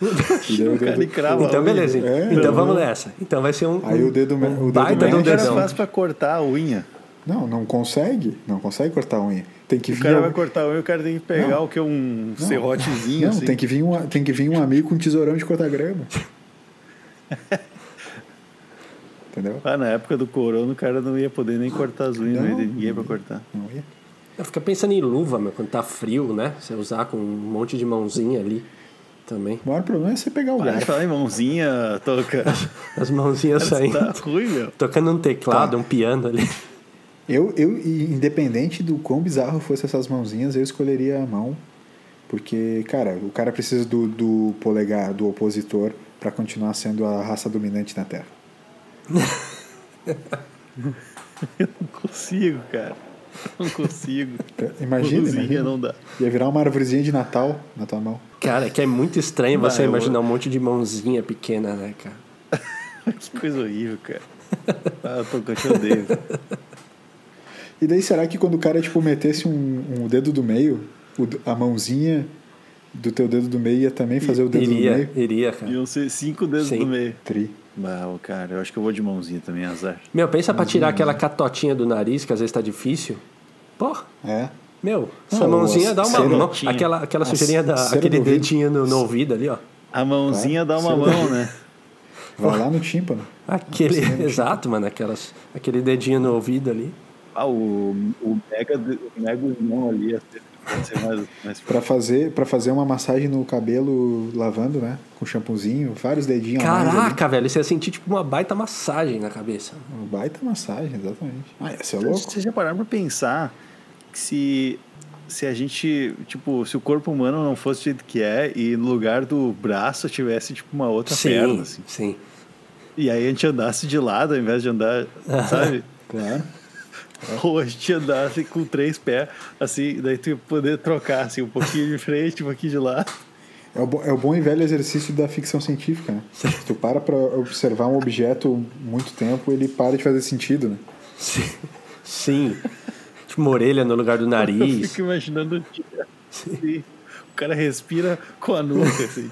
Dedo- crava a Então, beleza. É, então não. vamos nessa. Então vai ser um, Aí um, o dedo um o dedo baita de um dedão. faz pra cortar a unha. Não, não consegue. Não consegue cortar a unha. Tem que O vir. cara algum- vai cortar a unha, o cara tem que pegar Não. o que? Um Não. serrotezinho Não, assim. tem que, vir um, tem que vir um amigo com um tesourão de cortar grama. Entendeu? Ah, na época do corona, o cara não ia poder nem cortar as unhas, não, Não. ia ter ninguém pra cortar. Não ia. Fica pensando em luva, meu, quando tá frio, né? Você usar com um monte de mãozinha ali também. O maior problema é você pegar o Para garfo. falar em mãozinha, toca. As mãozinhas saindo. tá ruim, meu. Tocando um teclado, Tá. um piano ali. Eu, eu, independente do quão bizarro fosse essas mãozinhas, eu escolheria a mão. Porque, cara, o cara precisa do, do polegar do opositor para continuar sendo a raça dominante na Terra. Não consigo, cara. Não consigo. Imagina, Mãozinha imagina. não dá. Ia virar uma árvorezinha de Natal na tua mão. Cara, que é muito estranho Não, você eu- imaginar um monte de mãozinha pequena, né, cara? Que coisa horrível, cara. Ah, eu tô eu odeio. E daí, será que quando o cara, tipo, metesse um, um dedo do meio, a mãozinha do teu dedo do meio ia também fazer o dedo do Iria, meio? iria, cara. Iam ser cinco dedos Sim. no meio. Tri. Bah, cara, eu acho que eu vou de mãozinha também, azar. Meu, pensa pra tirar aquela catotinha do nariz, que às vezes tá difícil. Porra, É. meu, essa mãozinha dá uma mão. Aquela, aquela sujeirinha, da, aquele do ouvido. dedinho no, no ouvido ali, ó. A mãozinha dá uma mão, né? Vai lá no tímpano. Aquele, exato, mano, aquelas, aquele dedinho no ouvido ali. Ah, o, o mega, o mega irmão ali ia ser, ia ser mais, mais Pra fazer, pra fazer uma massagem no cabelo lavando, né? Com shampoozinho, vários dedinhos. Caraca, velho, você ia sentir tipo uma baita massagem na cabeça. Uma baita massagem, exatamente. Ah, ia ser louco. Vocês já pararam pra pensar que se, se a gente, tipo, se o corpo humano não fosse do jeito que é e no lugar do braço tivesse, tipo, uma outra sim, perna, assim. sim. E aí a gente andasse de lado ao invés de andar, sabe? Claro. Ou a gente andasse com três pés, assim, daí tu ia poder trocar, assim, um pouquinho de frente, um pouquinho de lado. É o, é o bom e velho exercício da ficção científica, né? Se tu para pra observar um objeto muito tempo, ele para de fazer sentido, né? Sim. sim. tipo uma orelha no lugar do Eu nariz. fico imaginando assim, o cara respira com a nuca, assim.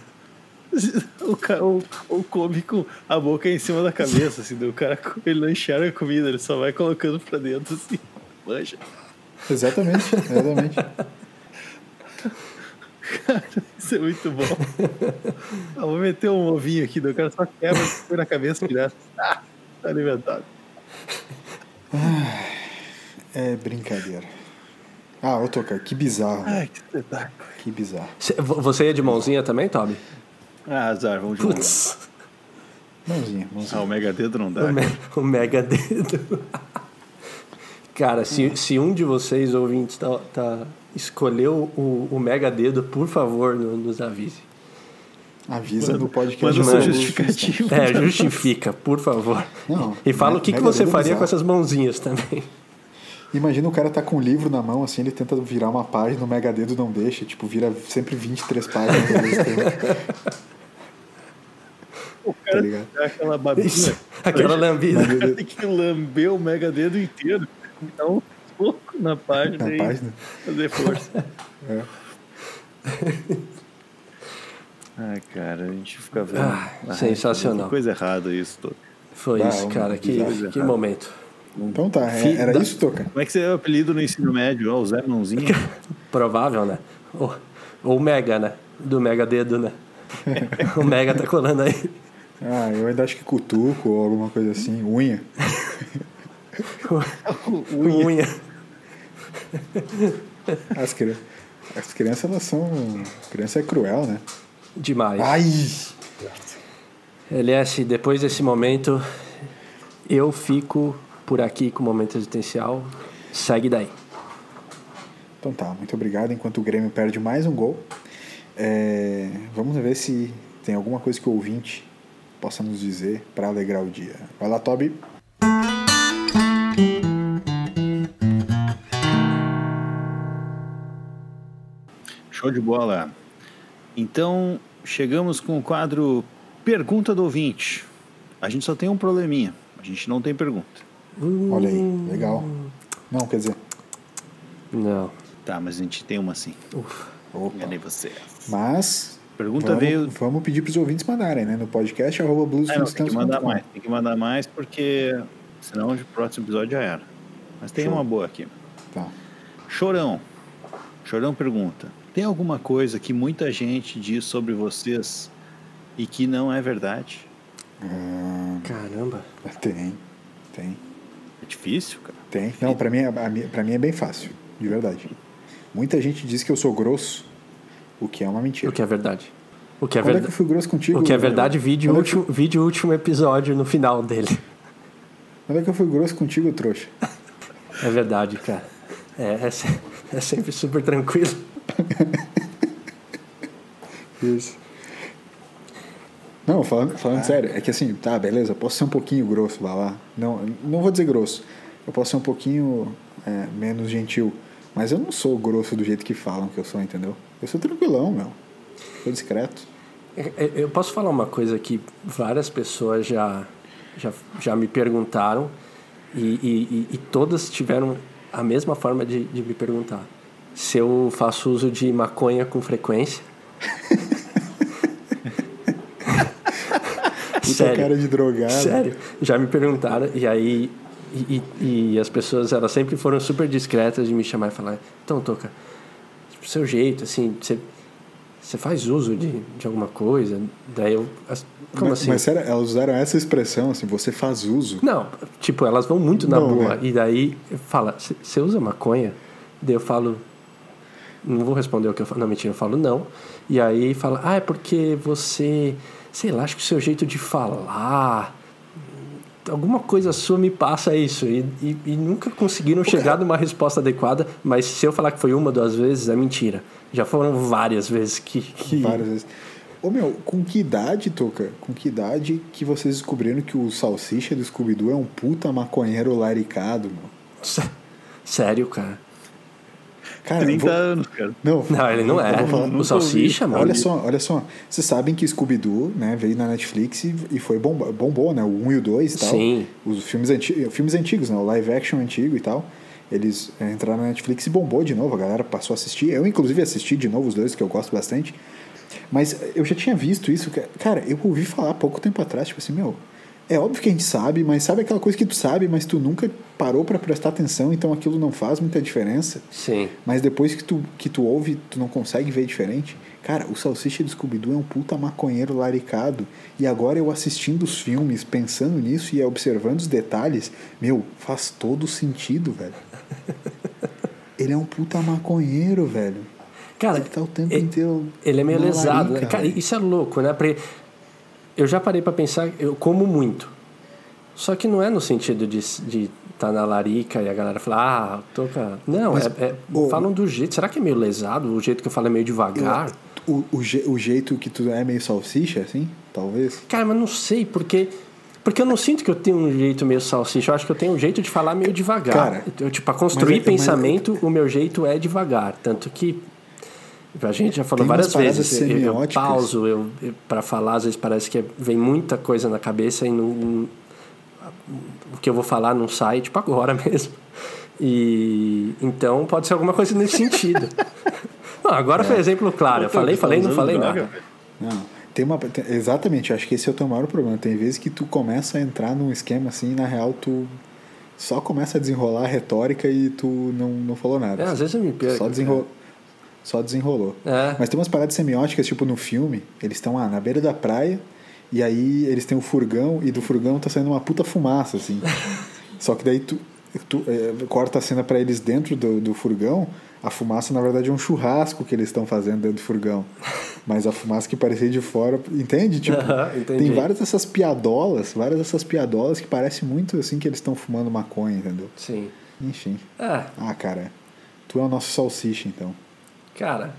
O cara ou, ou come com a boca em cima da cabeça, assim, o cara ele não enxerga a comida, ele só vai colocando pra dentro, assim, manja. Exatamente, exatamente. Isso é muito bom. Ah, vou meter um ovinho aqui, o cara só quebra, põe na cabeça direto. Ah, tá alimentado. É brincadeira. Ah, ô Toca, que bizarro. Ai, que espetáculo. Que bizarro. Cê- vo- Você ia de mãozinha também, Toby? Ah, azar, vamos de. Putz, Mãozinha, Ah, o mega dedo não dá. o, me- o mega dedo. Cara, se, se um de vocês, ouvintes, tá, tá- escolheu o, o mega dedo, por favor, no- nos avise. Avisa no podcast. Manda Lulu justificativo. É, justifica, por favor. Não, e fala o que, que você dedo faria bizarro. com essas mãozinhas também. Imagina o cara tá com um livro na mão, assim, ele tenta virar uma página, o mega dedo não deixa, tipo, vira sempre 23 páginas ao mesmo tempo, O tá cara ligado? dá aquela babinha. Isso, aquela lambida. O cara tem que lamber o mega dedo inteiro. Dá um soco na página Na e página. fazer força. É. Ai, cara, a gente fica vendo. Ah, Ai, sensacional. Que coisa errada isso, todo. Foi Bah, isso, cara. Que, que momento. Então tá, é- era da- isso, Toca? Como é que você é o apelido no ensino médio? Ó, o Zé Mãozinha. Provável, né? Ou, ou Mega, né? Do Mega Dedo, né? o Mega tá colando aí. Ah, eu ainda acho que cutuco ou alguma coisa assim, unha. Unha. As, cri... As crianças, elas são. Criança é cruel, né? Demais. Ai! LS, depois desse momento, eu fico por aqui com o momento existencial. Segue daí. Então tá, muito obrigado. Enquanto o Grêmio perde mais um gol, é, vamos ver se tem alguma coisa que o ouvinte possa nos dizer para alegrar o dia. Vai lá, Toby. Show de bola. Então, chegamos com o quadro Pergunta do Ouvinte. A gente só tem um probleminha. A gente não tem pergunta. Olha aí, legal. Não, quer dizer, Não. Tá, mas a gente tem uma sim. opa. Enganei você. Mas Pergunta vamos, veio. vamos pedir para os ouvintes mandarem, né? No podcast arroba blues Ah, não, tem que mandar mais. Tem que mandar mais porque senão o próximo episódio já era. Mas tem Show. uma boa aqui. Tá. Chorão. Chorão pergunta: Tem alguma coisa que muita gente diz sobre vocês e que não é verdade? Ah, Caramba. tem, tem, É difícil, cara. tem. Não, para mim, é- a minha- pra mim é bem fácil, de verdade. Muita gente diz que eu sou grosso, o que é uma mentira. O que é verdade? O que é Quando é que eu verdade? fui grosso contigo? O que é verdade, vídeo Quando é que- último, vídeo último episódio no final dele. Quando é que eu fui grosso contigo, trouxa? É verdade, cara. É, é, é sempre super tranquilo. Isso. Não, falando, falando sério, é que assim, tá, beleza, posso ser um pouquinho grosso, lá lá. Não, não vou dizer grosso. Eu posso ser um pouquinho é, menos gentil. Mas eu não sou grosso do jeito que falam que eu sou, entendeu? Eu sou tranquilão, meu. Sou discreto. É, é, Eu posso falar uma coisa que várias pessoas já, já, já me perguntaram e, e, e- e todas tiveram a mesma forma de, de me perguntar. Se eu faço uso de maconha com frequência. Puta cara de drogado. Sério, já me perguntaram e aí e, e- e as pessoas elas sempre foram super discretas de me chamar e falar então Toca, tipo, seu jeito assim, você você faz uso de, de alguma coisa? Daí eu como mas, assim? mas sério, elas usaram essa expressão, assim, você faz uso. Não, tipo, elas vão muito na Não, boa. né? E daí fala, você usa maconha? Daí eu falo, não vou responder o que eu falo. Não, mentira, eu falo não. E aí fala, ah, é porque você, sei lá, acho que o seu jeito de falar, alguma coisa sua me passa isso. E, e, e nunca conseguiram chegar numa resposta adequada. Mas se eu falar que foi uma, duas vezes, é mentira. Já foram várias vezes que. que... Várias vezes. Ô meu, com que idade, Toca? Com que idade que vocês descobriram que o salsicha do Scooby-Doo é um puta maconheiro laricado, meu? Sé- Sério, cara. Cara, 30 vou- anos, cara. Não, Não, ele não é. falar- O salsicha, mano. Olha só, olha só. Vocês sabem que Scooby-Doo, né, veio na Netflix e, e foi bomba, bombou, né? O 1 e o 2 e tal. Sim. Os filmes, anti, filmes antigos, né? O live action antigo e tal. Eles é, entraram na Netflix e bombou de novo. A galera passou a assistir. Eu, inclusive, assisti de novo os dois, que eu gosto bastante. Mas eu já tinha visto isso. Cara, eu ouvi falar há pouco tempo atrás, tipo assim, meu... É óbvio que a gente sabe, mas sabe aquela coisa que tu sabe, mas tu nunca parou pra prestar atenção, então aquilo não faz muita diferença. Sim. Mas depois que tu, que tu ouve, tu não consegue ver diferente. Cara, o Salsicha do Scooby-Doo é um puta maconheiro laricado. E agora eu assistindo os filmes, pensando nisso e observando os detalhes, meu, faz todo sentido, velho. Ele é um puta maconheiro, velho. Cara, Ele tá o tempo ele- inteiro. Ele é meio lesado, né? larica, Cara, velho. isso é louco, né? Porque eu já parei pra pensar, eu como muito. Só que não é no sentido de estar tá na larica e a galera falar, ah, toca. Não, Mas, é, é- ô- falam do jeito. Será que é meio lesado? O jeito que eu falo é meio devagar? O, o, je- o jeito que tu é meio salsicha, assim, talvez. Cara, mas não sei, porque. Porque eu não sinto que eu tenho um jeito meio salsicha, eu acho que eu tenho um jeito de falar meio devagar. Cara, eu, tipo, pra construir mas é- mas- pensamento, o meu jeito é devagar. Tanto que a gente já falou Tem várias vezes. Eu, eu pauso, eu, eu, para falar, às vezes parece que é- vem muita coisa na cabeça e não, o que eu vou falar não sai, tipo agora mesmo. E então pode ser alguma coisa nesse sentido. Não, agora foi exemplo claro. Eu falei, falei, não falei nada. Não, tem uma. tem- exatamente, acho que esse é o teu maior problema. Tem vezes que tu começa a entrar num esquema assim e na real tu só começa a desenrolar a retórica e tu não, não falou nada. É, às vezes eu me perco. Só, desenro... só desenrolou. É. Mas tem umas paradas semióticas, tipo no filme, eles estão lá na beira da praia, e aí eles têm o furgão, e do furgão tá saindo uma puta fumaça, assim. Só que daí tu, tu é, corta a cena pra eles dentro do, do furgão, a fumaça na verdade é um churrasco que eles estão fazendo dentro do furgão. Mas a fumaça que parecia de fora, entende? Tipo, tem várias dessas piadolas, várias dessas piadolas que parece muito assim que eles estão fumando maconha, entendeu? Sim. Enfim. É, Ah, cara, tu é o nosso salsicha, então. Cara,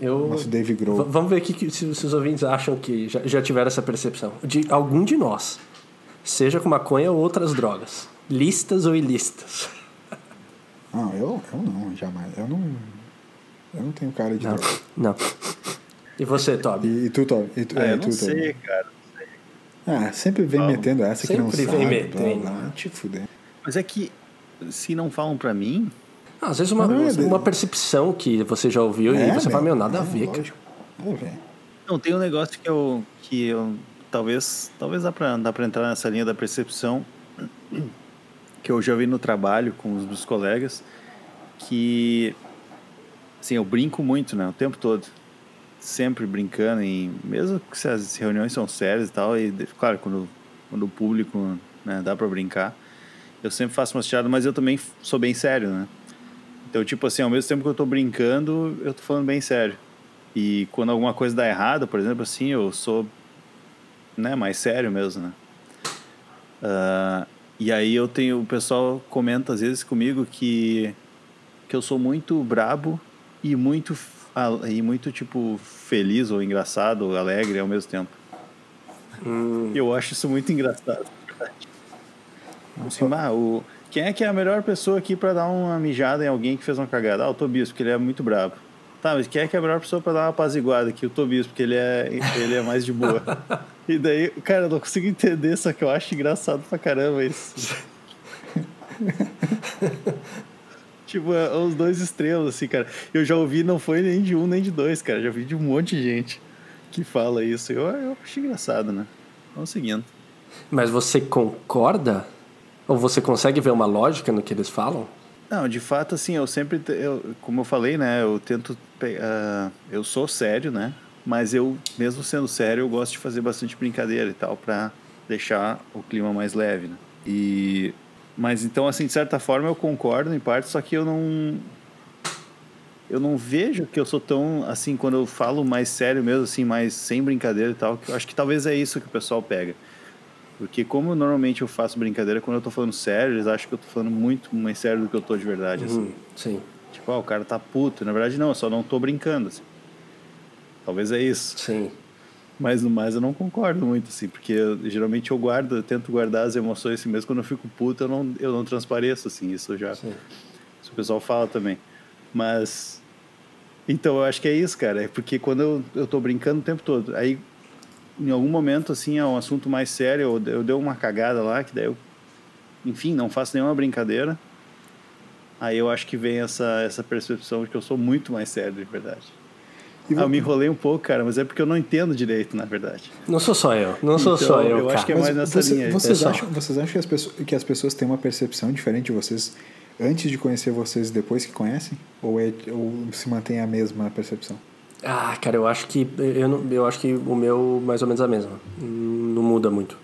eu. Nosso Dave V- Grohl. Vamos ver aqui que, se, se os ouvintes acham que já, já tiveram essa percepção. De algum de nós, seja com maconha ou outras drogas, listas ou ilícitas. Não, eu, eu não, jamais. Eu não. Eu não tenho cara de Não. droga. Não. E você, Toby? E, e tu, Tom? E tu, Ah, é, eu tu, não sei, cara. Ah, sempre vem Vamos. metendo essa que não Sempre sabe. vem blá, metendo. blá, blá, te fuder. Mas é que se não falam pra mim, Ah, às vezes uma, é, uma percepção que você já ouviu e você fala, meu, nada a ver, cara. É, lógico. Nada a ver. Não, tem um negócio que eu. que eu. Talvez. Talvez dá pra, dá pra entrar nessa linha da percepção. Que eu já vi no trabalho com os meus colegas. Que. Assim, eu brinco muito, né? O tempo todo. Sempre brincando, em, mesmo que se as reuniões são sérias e tal. E, claro, quando, quando o público né, dá pra brincar. Eu sempre faço umas tiradas, mas eu também sou bem sério, né? Então, tipo assim, ao mesmo tempo que eu tô brincando, eu tô falando bem sério. E quando alguma coisa dá errado, por exemplo, assim, eu sou né, mais sério mesmo, né? Ah, e aí eu tenho, o pessoal comenta às vezes comigo que, que eu sou muito brabo e muito, e muito tipo, feliz ou engraçado ou alegre ao mesmo tempo. Eu acho isso muito engraçado. Assim, ah, o, quem é que é a melhor pessoa aqui pra dar uma mijada em alguém que fez uma cagada? Ah, o Tobias, porque ele é muito brabo. Tá, mas quem é que é a melhor pessoa pra dar uma apaziguada aqui? O Tobias, porque ele é, ele é mais de boa. e daí, cara, eu não consigo entender, só que eu acho engraçado pra caramba isso. tipo, é, os dois extremos, assim, cara. Eu já ouvi, não foi nem de um nem de dois, cara. Já ouvi de um monte de gente que fala isso. Eu, eu acho engraçado, né? Vamos seguindo. Mas você concorda? Ou você consegue ver uma lógica no que eles falam? Não, de fato, assim, eu sempre, eu, como eu falei, né, eu tento, ah, eu sou sério, né, mas eu, mesmo sendo sério, eu gosto de fazer bastante brincadeira e tal, pra deixar o clima mais leve, né. E, mas então, assim, de certa forma eu concordo em parte, só que eu não, eu não vejo que eu sou tão, assim, quando eu falo mais sério mesmo, assim, mais sem brincadeira e tal, que eu acho que talvez é isso que o pessoal pega. Porque como normalmente eu faço brincadeira, quando eu tô falando sério, eles acham que eu tô falando muito mais sério do que eu tô de verdade, assim. Hum, sim. Tipo, ah, o cara tá puto. Na verdade, não, eu só não tô brincando, assim. Talvez é isso. Sim. Mas no mais eu não concordo muito, assim, porque eu- geralmente eu guardo, eu tento guardar as emoções assim, mesmo quando eu fico puto, eu não, eu não transpareço, assim, isso já. Sim. Isso o pessoal fala também. Mas. Então, eu acho que é isso, cara. É porque quando eu, eu tô brincando o tempo todo, aí em algum momento, assim, é um assunto mais sério, eu, eu dei uma cagada lá, que daí eu, enfim, não faço nenhuma brincadeira. Aí eu acho que vem essa, essa percepção de que eu sou muito mais sério, de verdade. Ah, eu me enrolei um pouco, cara, mas é porque eu não entendo direito, na verdade. Não sou só eu. Não sou Então, só eu, eu cara. acho que é Mas mais nessa você- linha aí. Vocês Pessoal. acham, vocês acham que, as pessoas, que as pessoas têm uma percepção diferente de vocês antes de conhecer vocês e depois que conhecem? Ou, é, ou se mantém a mesma percepção? Ah, cara, eu acho que eu, não, eu acho que o meu mais ou menos a mesma. Não muda muito.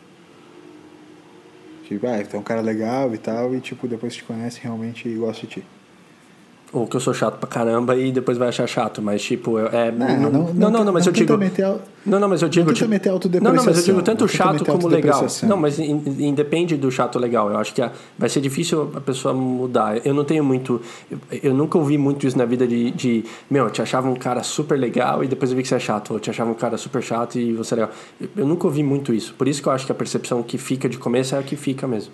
Tipo, ah, é um cara legal e tal, e tipo, depois te conhece, realmente gosta de ti. Ou que eu sou chato pra caramba e depois vai achar chato, mas tipo, é. Não, não, não, não, mas eu digo. Não, não, mas eu digo. tipo, não, não, mas eu digo tanto chato como legal. Não, mas in- independe do chato legal. Eu acho que vai ser difícil a pessoa mudar. Eu não tenho muito. Eu, nunca ouvi muito isso na vida de, de. Meu, eu te achava um cara super legal e depois eu vi que você é chato. Ou eu te achava um cara super chato e você é legal. Eu nunca ouvi muito isso. Por isso que eu acho que a percepção que fica de começo é a que fica mesmo.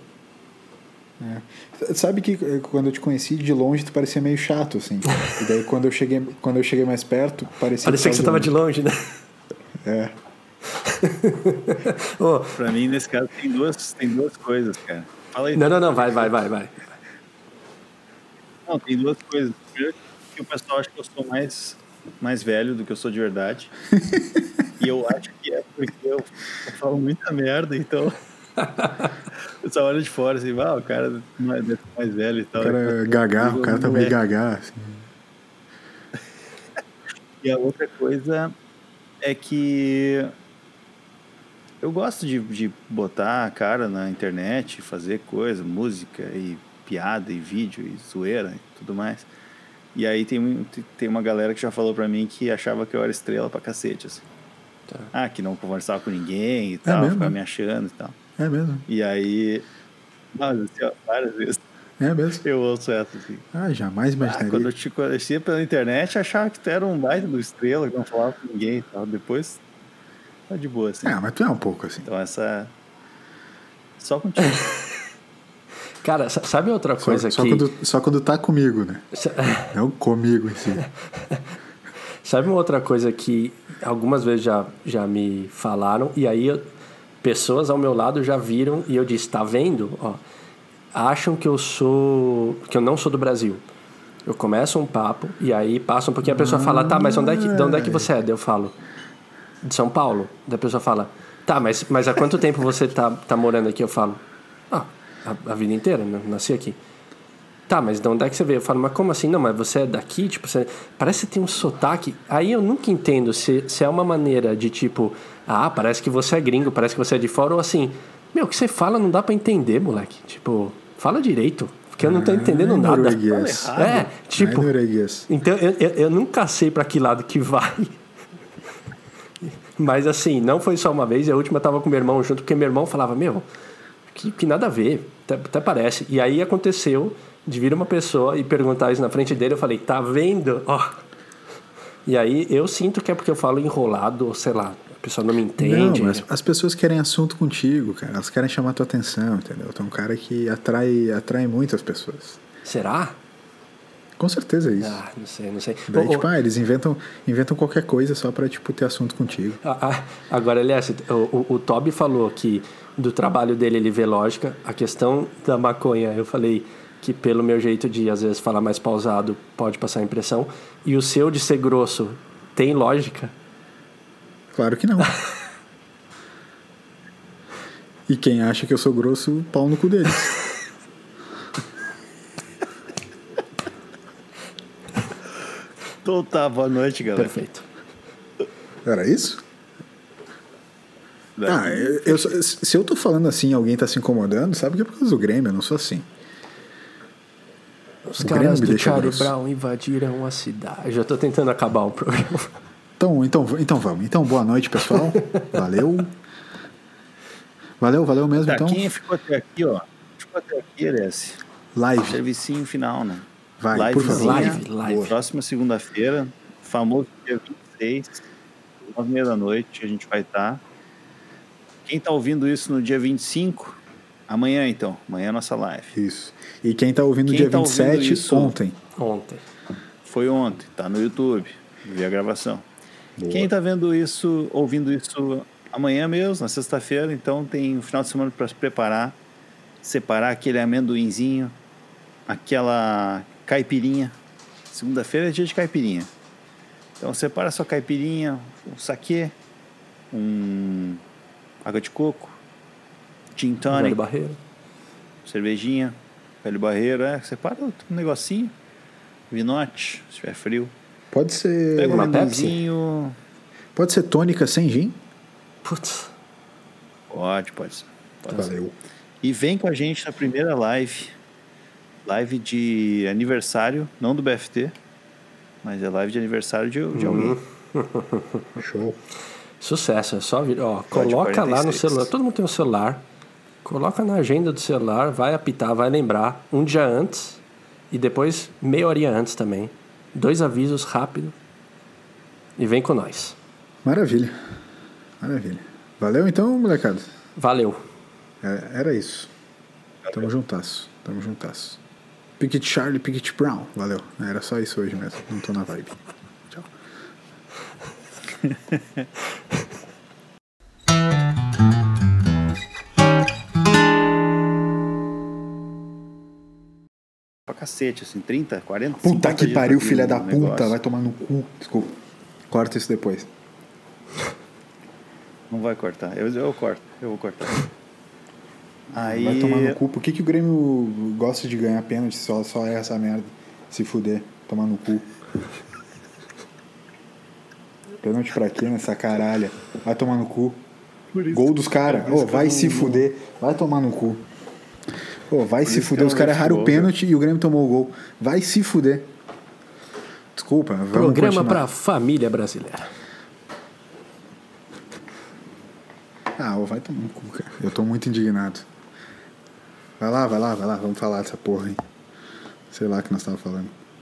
É. Sabe que eh, quando eu te conheci de longe tu parecia meio chato, assim. e daí quando eu cheguei, quando eu cheguei mais perto, parecia Parecia que você tava de longe, né? É. Ô, Pra mim, nesse caso, tem duas, tem duas coisas, cara. Fala aí. não, não, não, vai, vai, vai, vai. Não, tem duas coisas. Primeiro, que o pessoal acha que eu sou mais, mais velho do que eu sou de verdade. e eu acho que é porque eu, eu falo muita merda, então Pessoal olha de fora assim, ah, o cara não é ser mais velho e tal. O cara é gagá, o cara tá meio É. gagá. assim. E a outra coisa é que eu gosto de, de botar a cara na internet, fazer coisa, música e piada e vídeo e zoeira e tudo mais. E aí tem, tem uma galera que já falou pra mim que achava que eu era estrela pra cacete, assim. Tá. Ah, que não conversava com ninguém e tal, mesmo? ficava me achando e tal. É mesmo, E aí, assim, ó, várias vezes é mesmo. eu ouço essa assim. Ah, jamais Ah, imaginaria. quando eu te conhecia pela internet, achava que tu era um baita do estrela, que não falava com ninguém e tal. Depois, tá de boa, assim. Ah, mas tu é um pouco assim. Então essa. Só contigo. Cara, sa- sabe outra Só, coisa só que. quando, só quando tá comigo, né? Não comigo em si. Sabe uma outra coisa que algumas vezes já, já me falaram, e aí eu- pessoas ao meu lado já viram e eu disse, tá vendo? Ó, acham que eu sou. que eu não sou do Brasil. Eu começo um papo e aí passa um pouquinho a pessoa fala, tá, mas onde é que, de onde é que você é? Eu falo, de São Paulo. Daí a pessoa fala, tá, mas, mas há quanto tempo você tá, tá morando aqui? Eu falo, ah, a, a vida inteira, né? nasci aqui. Tá, mas de onde é que você veio? Eu falo, mas como assim? Não, mas você é daqui? Tipo, você... parece que tem um sotaque. Aí eu nunca entendo se, se é uma maneira de tipo, ah, parece que você é gringo, parece que você é de fora, ou assim, meu, o que você fala não dá pra entender, moleque. Tipo, fala direito, porque eu não tô entendendo Ai, nada. norueguês. É, tipo, Ai, norueguês. então eu, eu, eu nunca sei pra que lado que vai. Mas assim, não foi só uma vez, a última eu tava com meu irmão junto, porque meu irmão falava, meu, que, que nada a ver, até, até parece. E aí aconteceu de vir uma pessoa e perguntar isso na frente dele, eu falei, tá vendo? Ó. E aí eu sinto que é porque eu falo enrolado, ou sei lá, a pessoa não me entende. Não, mas as pessoas querem assunto contigo, cara. Elas querem chamar tua atenção, entendeu? Tu é um cara que atrai, atrai muitas pessoas. Será? Com certeza é isso. Ah, não sei, não sei. Daí, ô, tipo, ah, eles inventam, inventam qualquer coisa só pra, tipo, ter assunto contigo. Ah, ah, Agora, aliás, o, o, o Toby falou que do trabalho dele ele vê lógica. A questão da maconha, eu falei que pelo meu jeito de, às vezes, falar mais pausado, pode passar a impressão. E o seu de ser grosso tem lógica? Claro que não. e quem acha que eu sou grosso, pau no cu deles. então tá, boa noite, galera. Perfeito. Era isso? Ah, eu, eu se eu tô falando assim e alguém tá se incomodando, sabe que é por causa do Grêmio, eu não sou assim. Os O caras Grêmio do Charlie. Brown invadiram a cidade. Já tô tentando acabar o programa. Então, então, então vamos. Então, boa noite, pessoal. Valeu. Valeu, valeu mesmo, Tá, então. quem ficou até aqui, ó. Ficou até aqui, Alessi. Live. Servicinho final, né? Vai, por favor. Live, live. Próxima segunda-feira, famoso dia 26, nove e meia da noite, a gente vai estar. Quem tá ouvindo isso no dia 25, amanhã então, amanhã é a nossa live. Isso. E quem tá ouvindo Quem dia tá ouvindo 27, isso? ontem. Ontem. Foi ontem, tá no YouTube, vi a gravação. Boa. Quem tá vendo isso, ouvindo isso amanhã mesmo, na sexta-feira, então tem um final de semana para se preparar, separar aquele amendoinzinho, aquela caipirinha. Segunda-feira é dia de caipirinha. Então separa sua caipirinha, um saquê, um água de coco, gin Velho tonic, Barreiro. cervejinha, velho barreiro, é, separa um negocinho, vinote, se tiver frio. Pode ser. Pega um amendoinzinho, Pode ser tônica sem gin? Putz. Pode, pode ser. Pode ser. Valeu. E vem com a gente na primeira live. Live de aniversário, não do BFT, mas é live de aniversário de, de alguém. Show. Sucesso, é só vir. Ó, coloca lá no 46. celular. Todo mundo tem um celular. Coloca na agenda do celular, vai apitar, vai lembrar um dia antes e depois meia horinha antes também. Dois avisos rápido e vem com nós. Maravilha. Maravilha. Valeu então, molecada. Valeu. É, Era isso. Tamo juntasso. Tamo juntasso. Picket Charlie, Picket Brown. Valeu. Era só isso hoje mesmo. Não tô na vibe. Tchau. Pra cacete, assim, 30, 40, Puta 50 que dias pariu, filha da puta. negócio. Vai tomar no cu. Desculpa. Corta isso depois. Não vai cortar. Eu, eu corto. Eu vou cortar. Aí. Vai tomar no cu. Por que, que o Grêmio gosta de ganhar pênalti só, só é essa merda? Se fuder, tomar no cu. Pênalti pra quê nessa caralha? Vai tomar no cu. Gol dos caras. Ô, vai se fuder. Vai tomar no cu. Ô, vai se fuder. eu Os caras erraram o pênalti e o Grêmio tomou o gol. Vai se fuder. Desculpa, vamos Programa pra família brasileira. Ah, vai tomar no cu, cara. Eu tô muito indignado. Vai lá, vai lá, vai lá. Vamos falar dessa porra aí. Sei lá o que nós tava falando.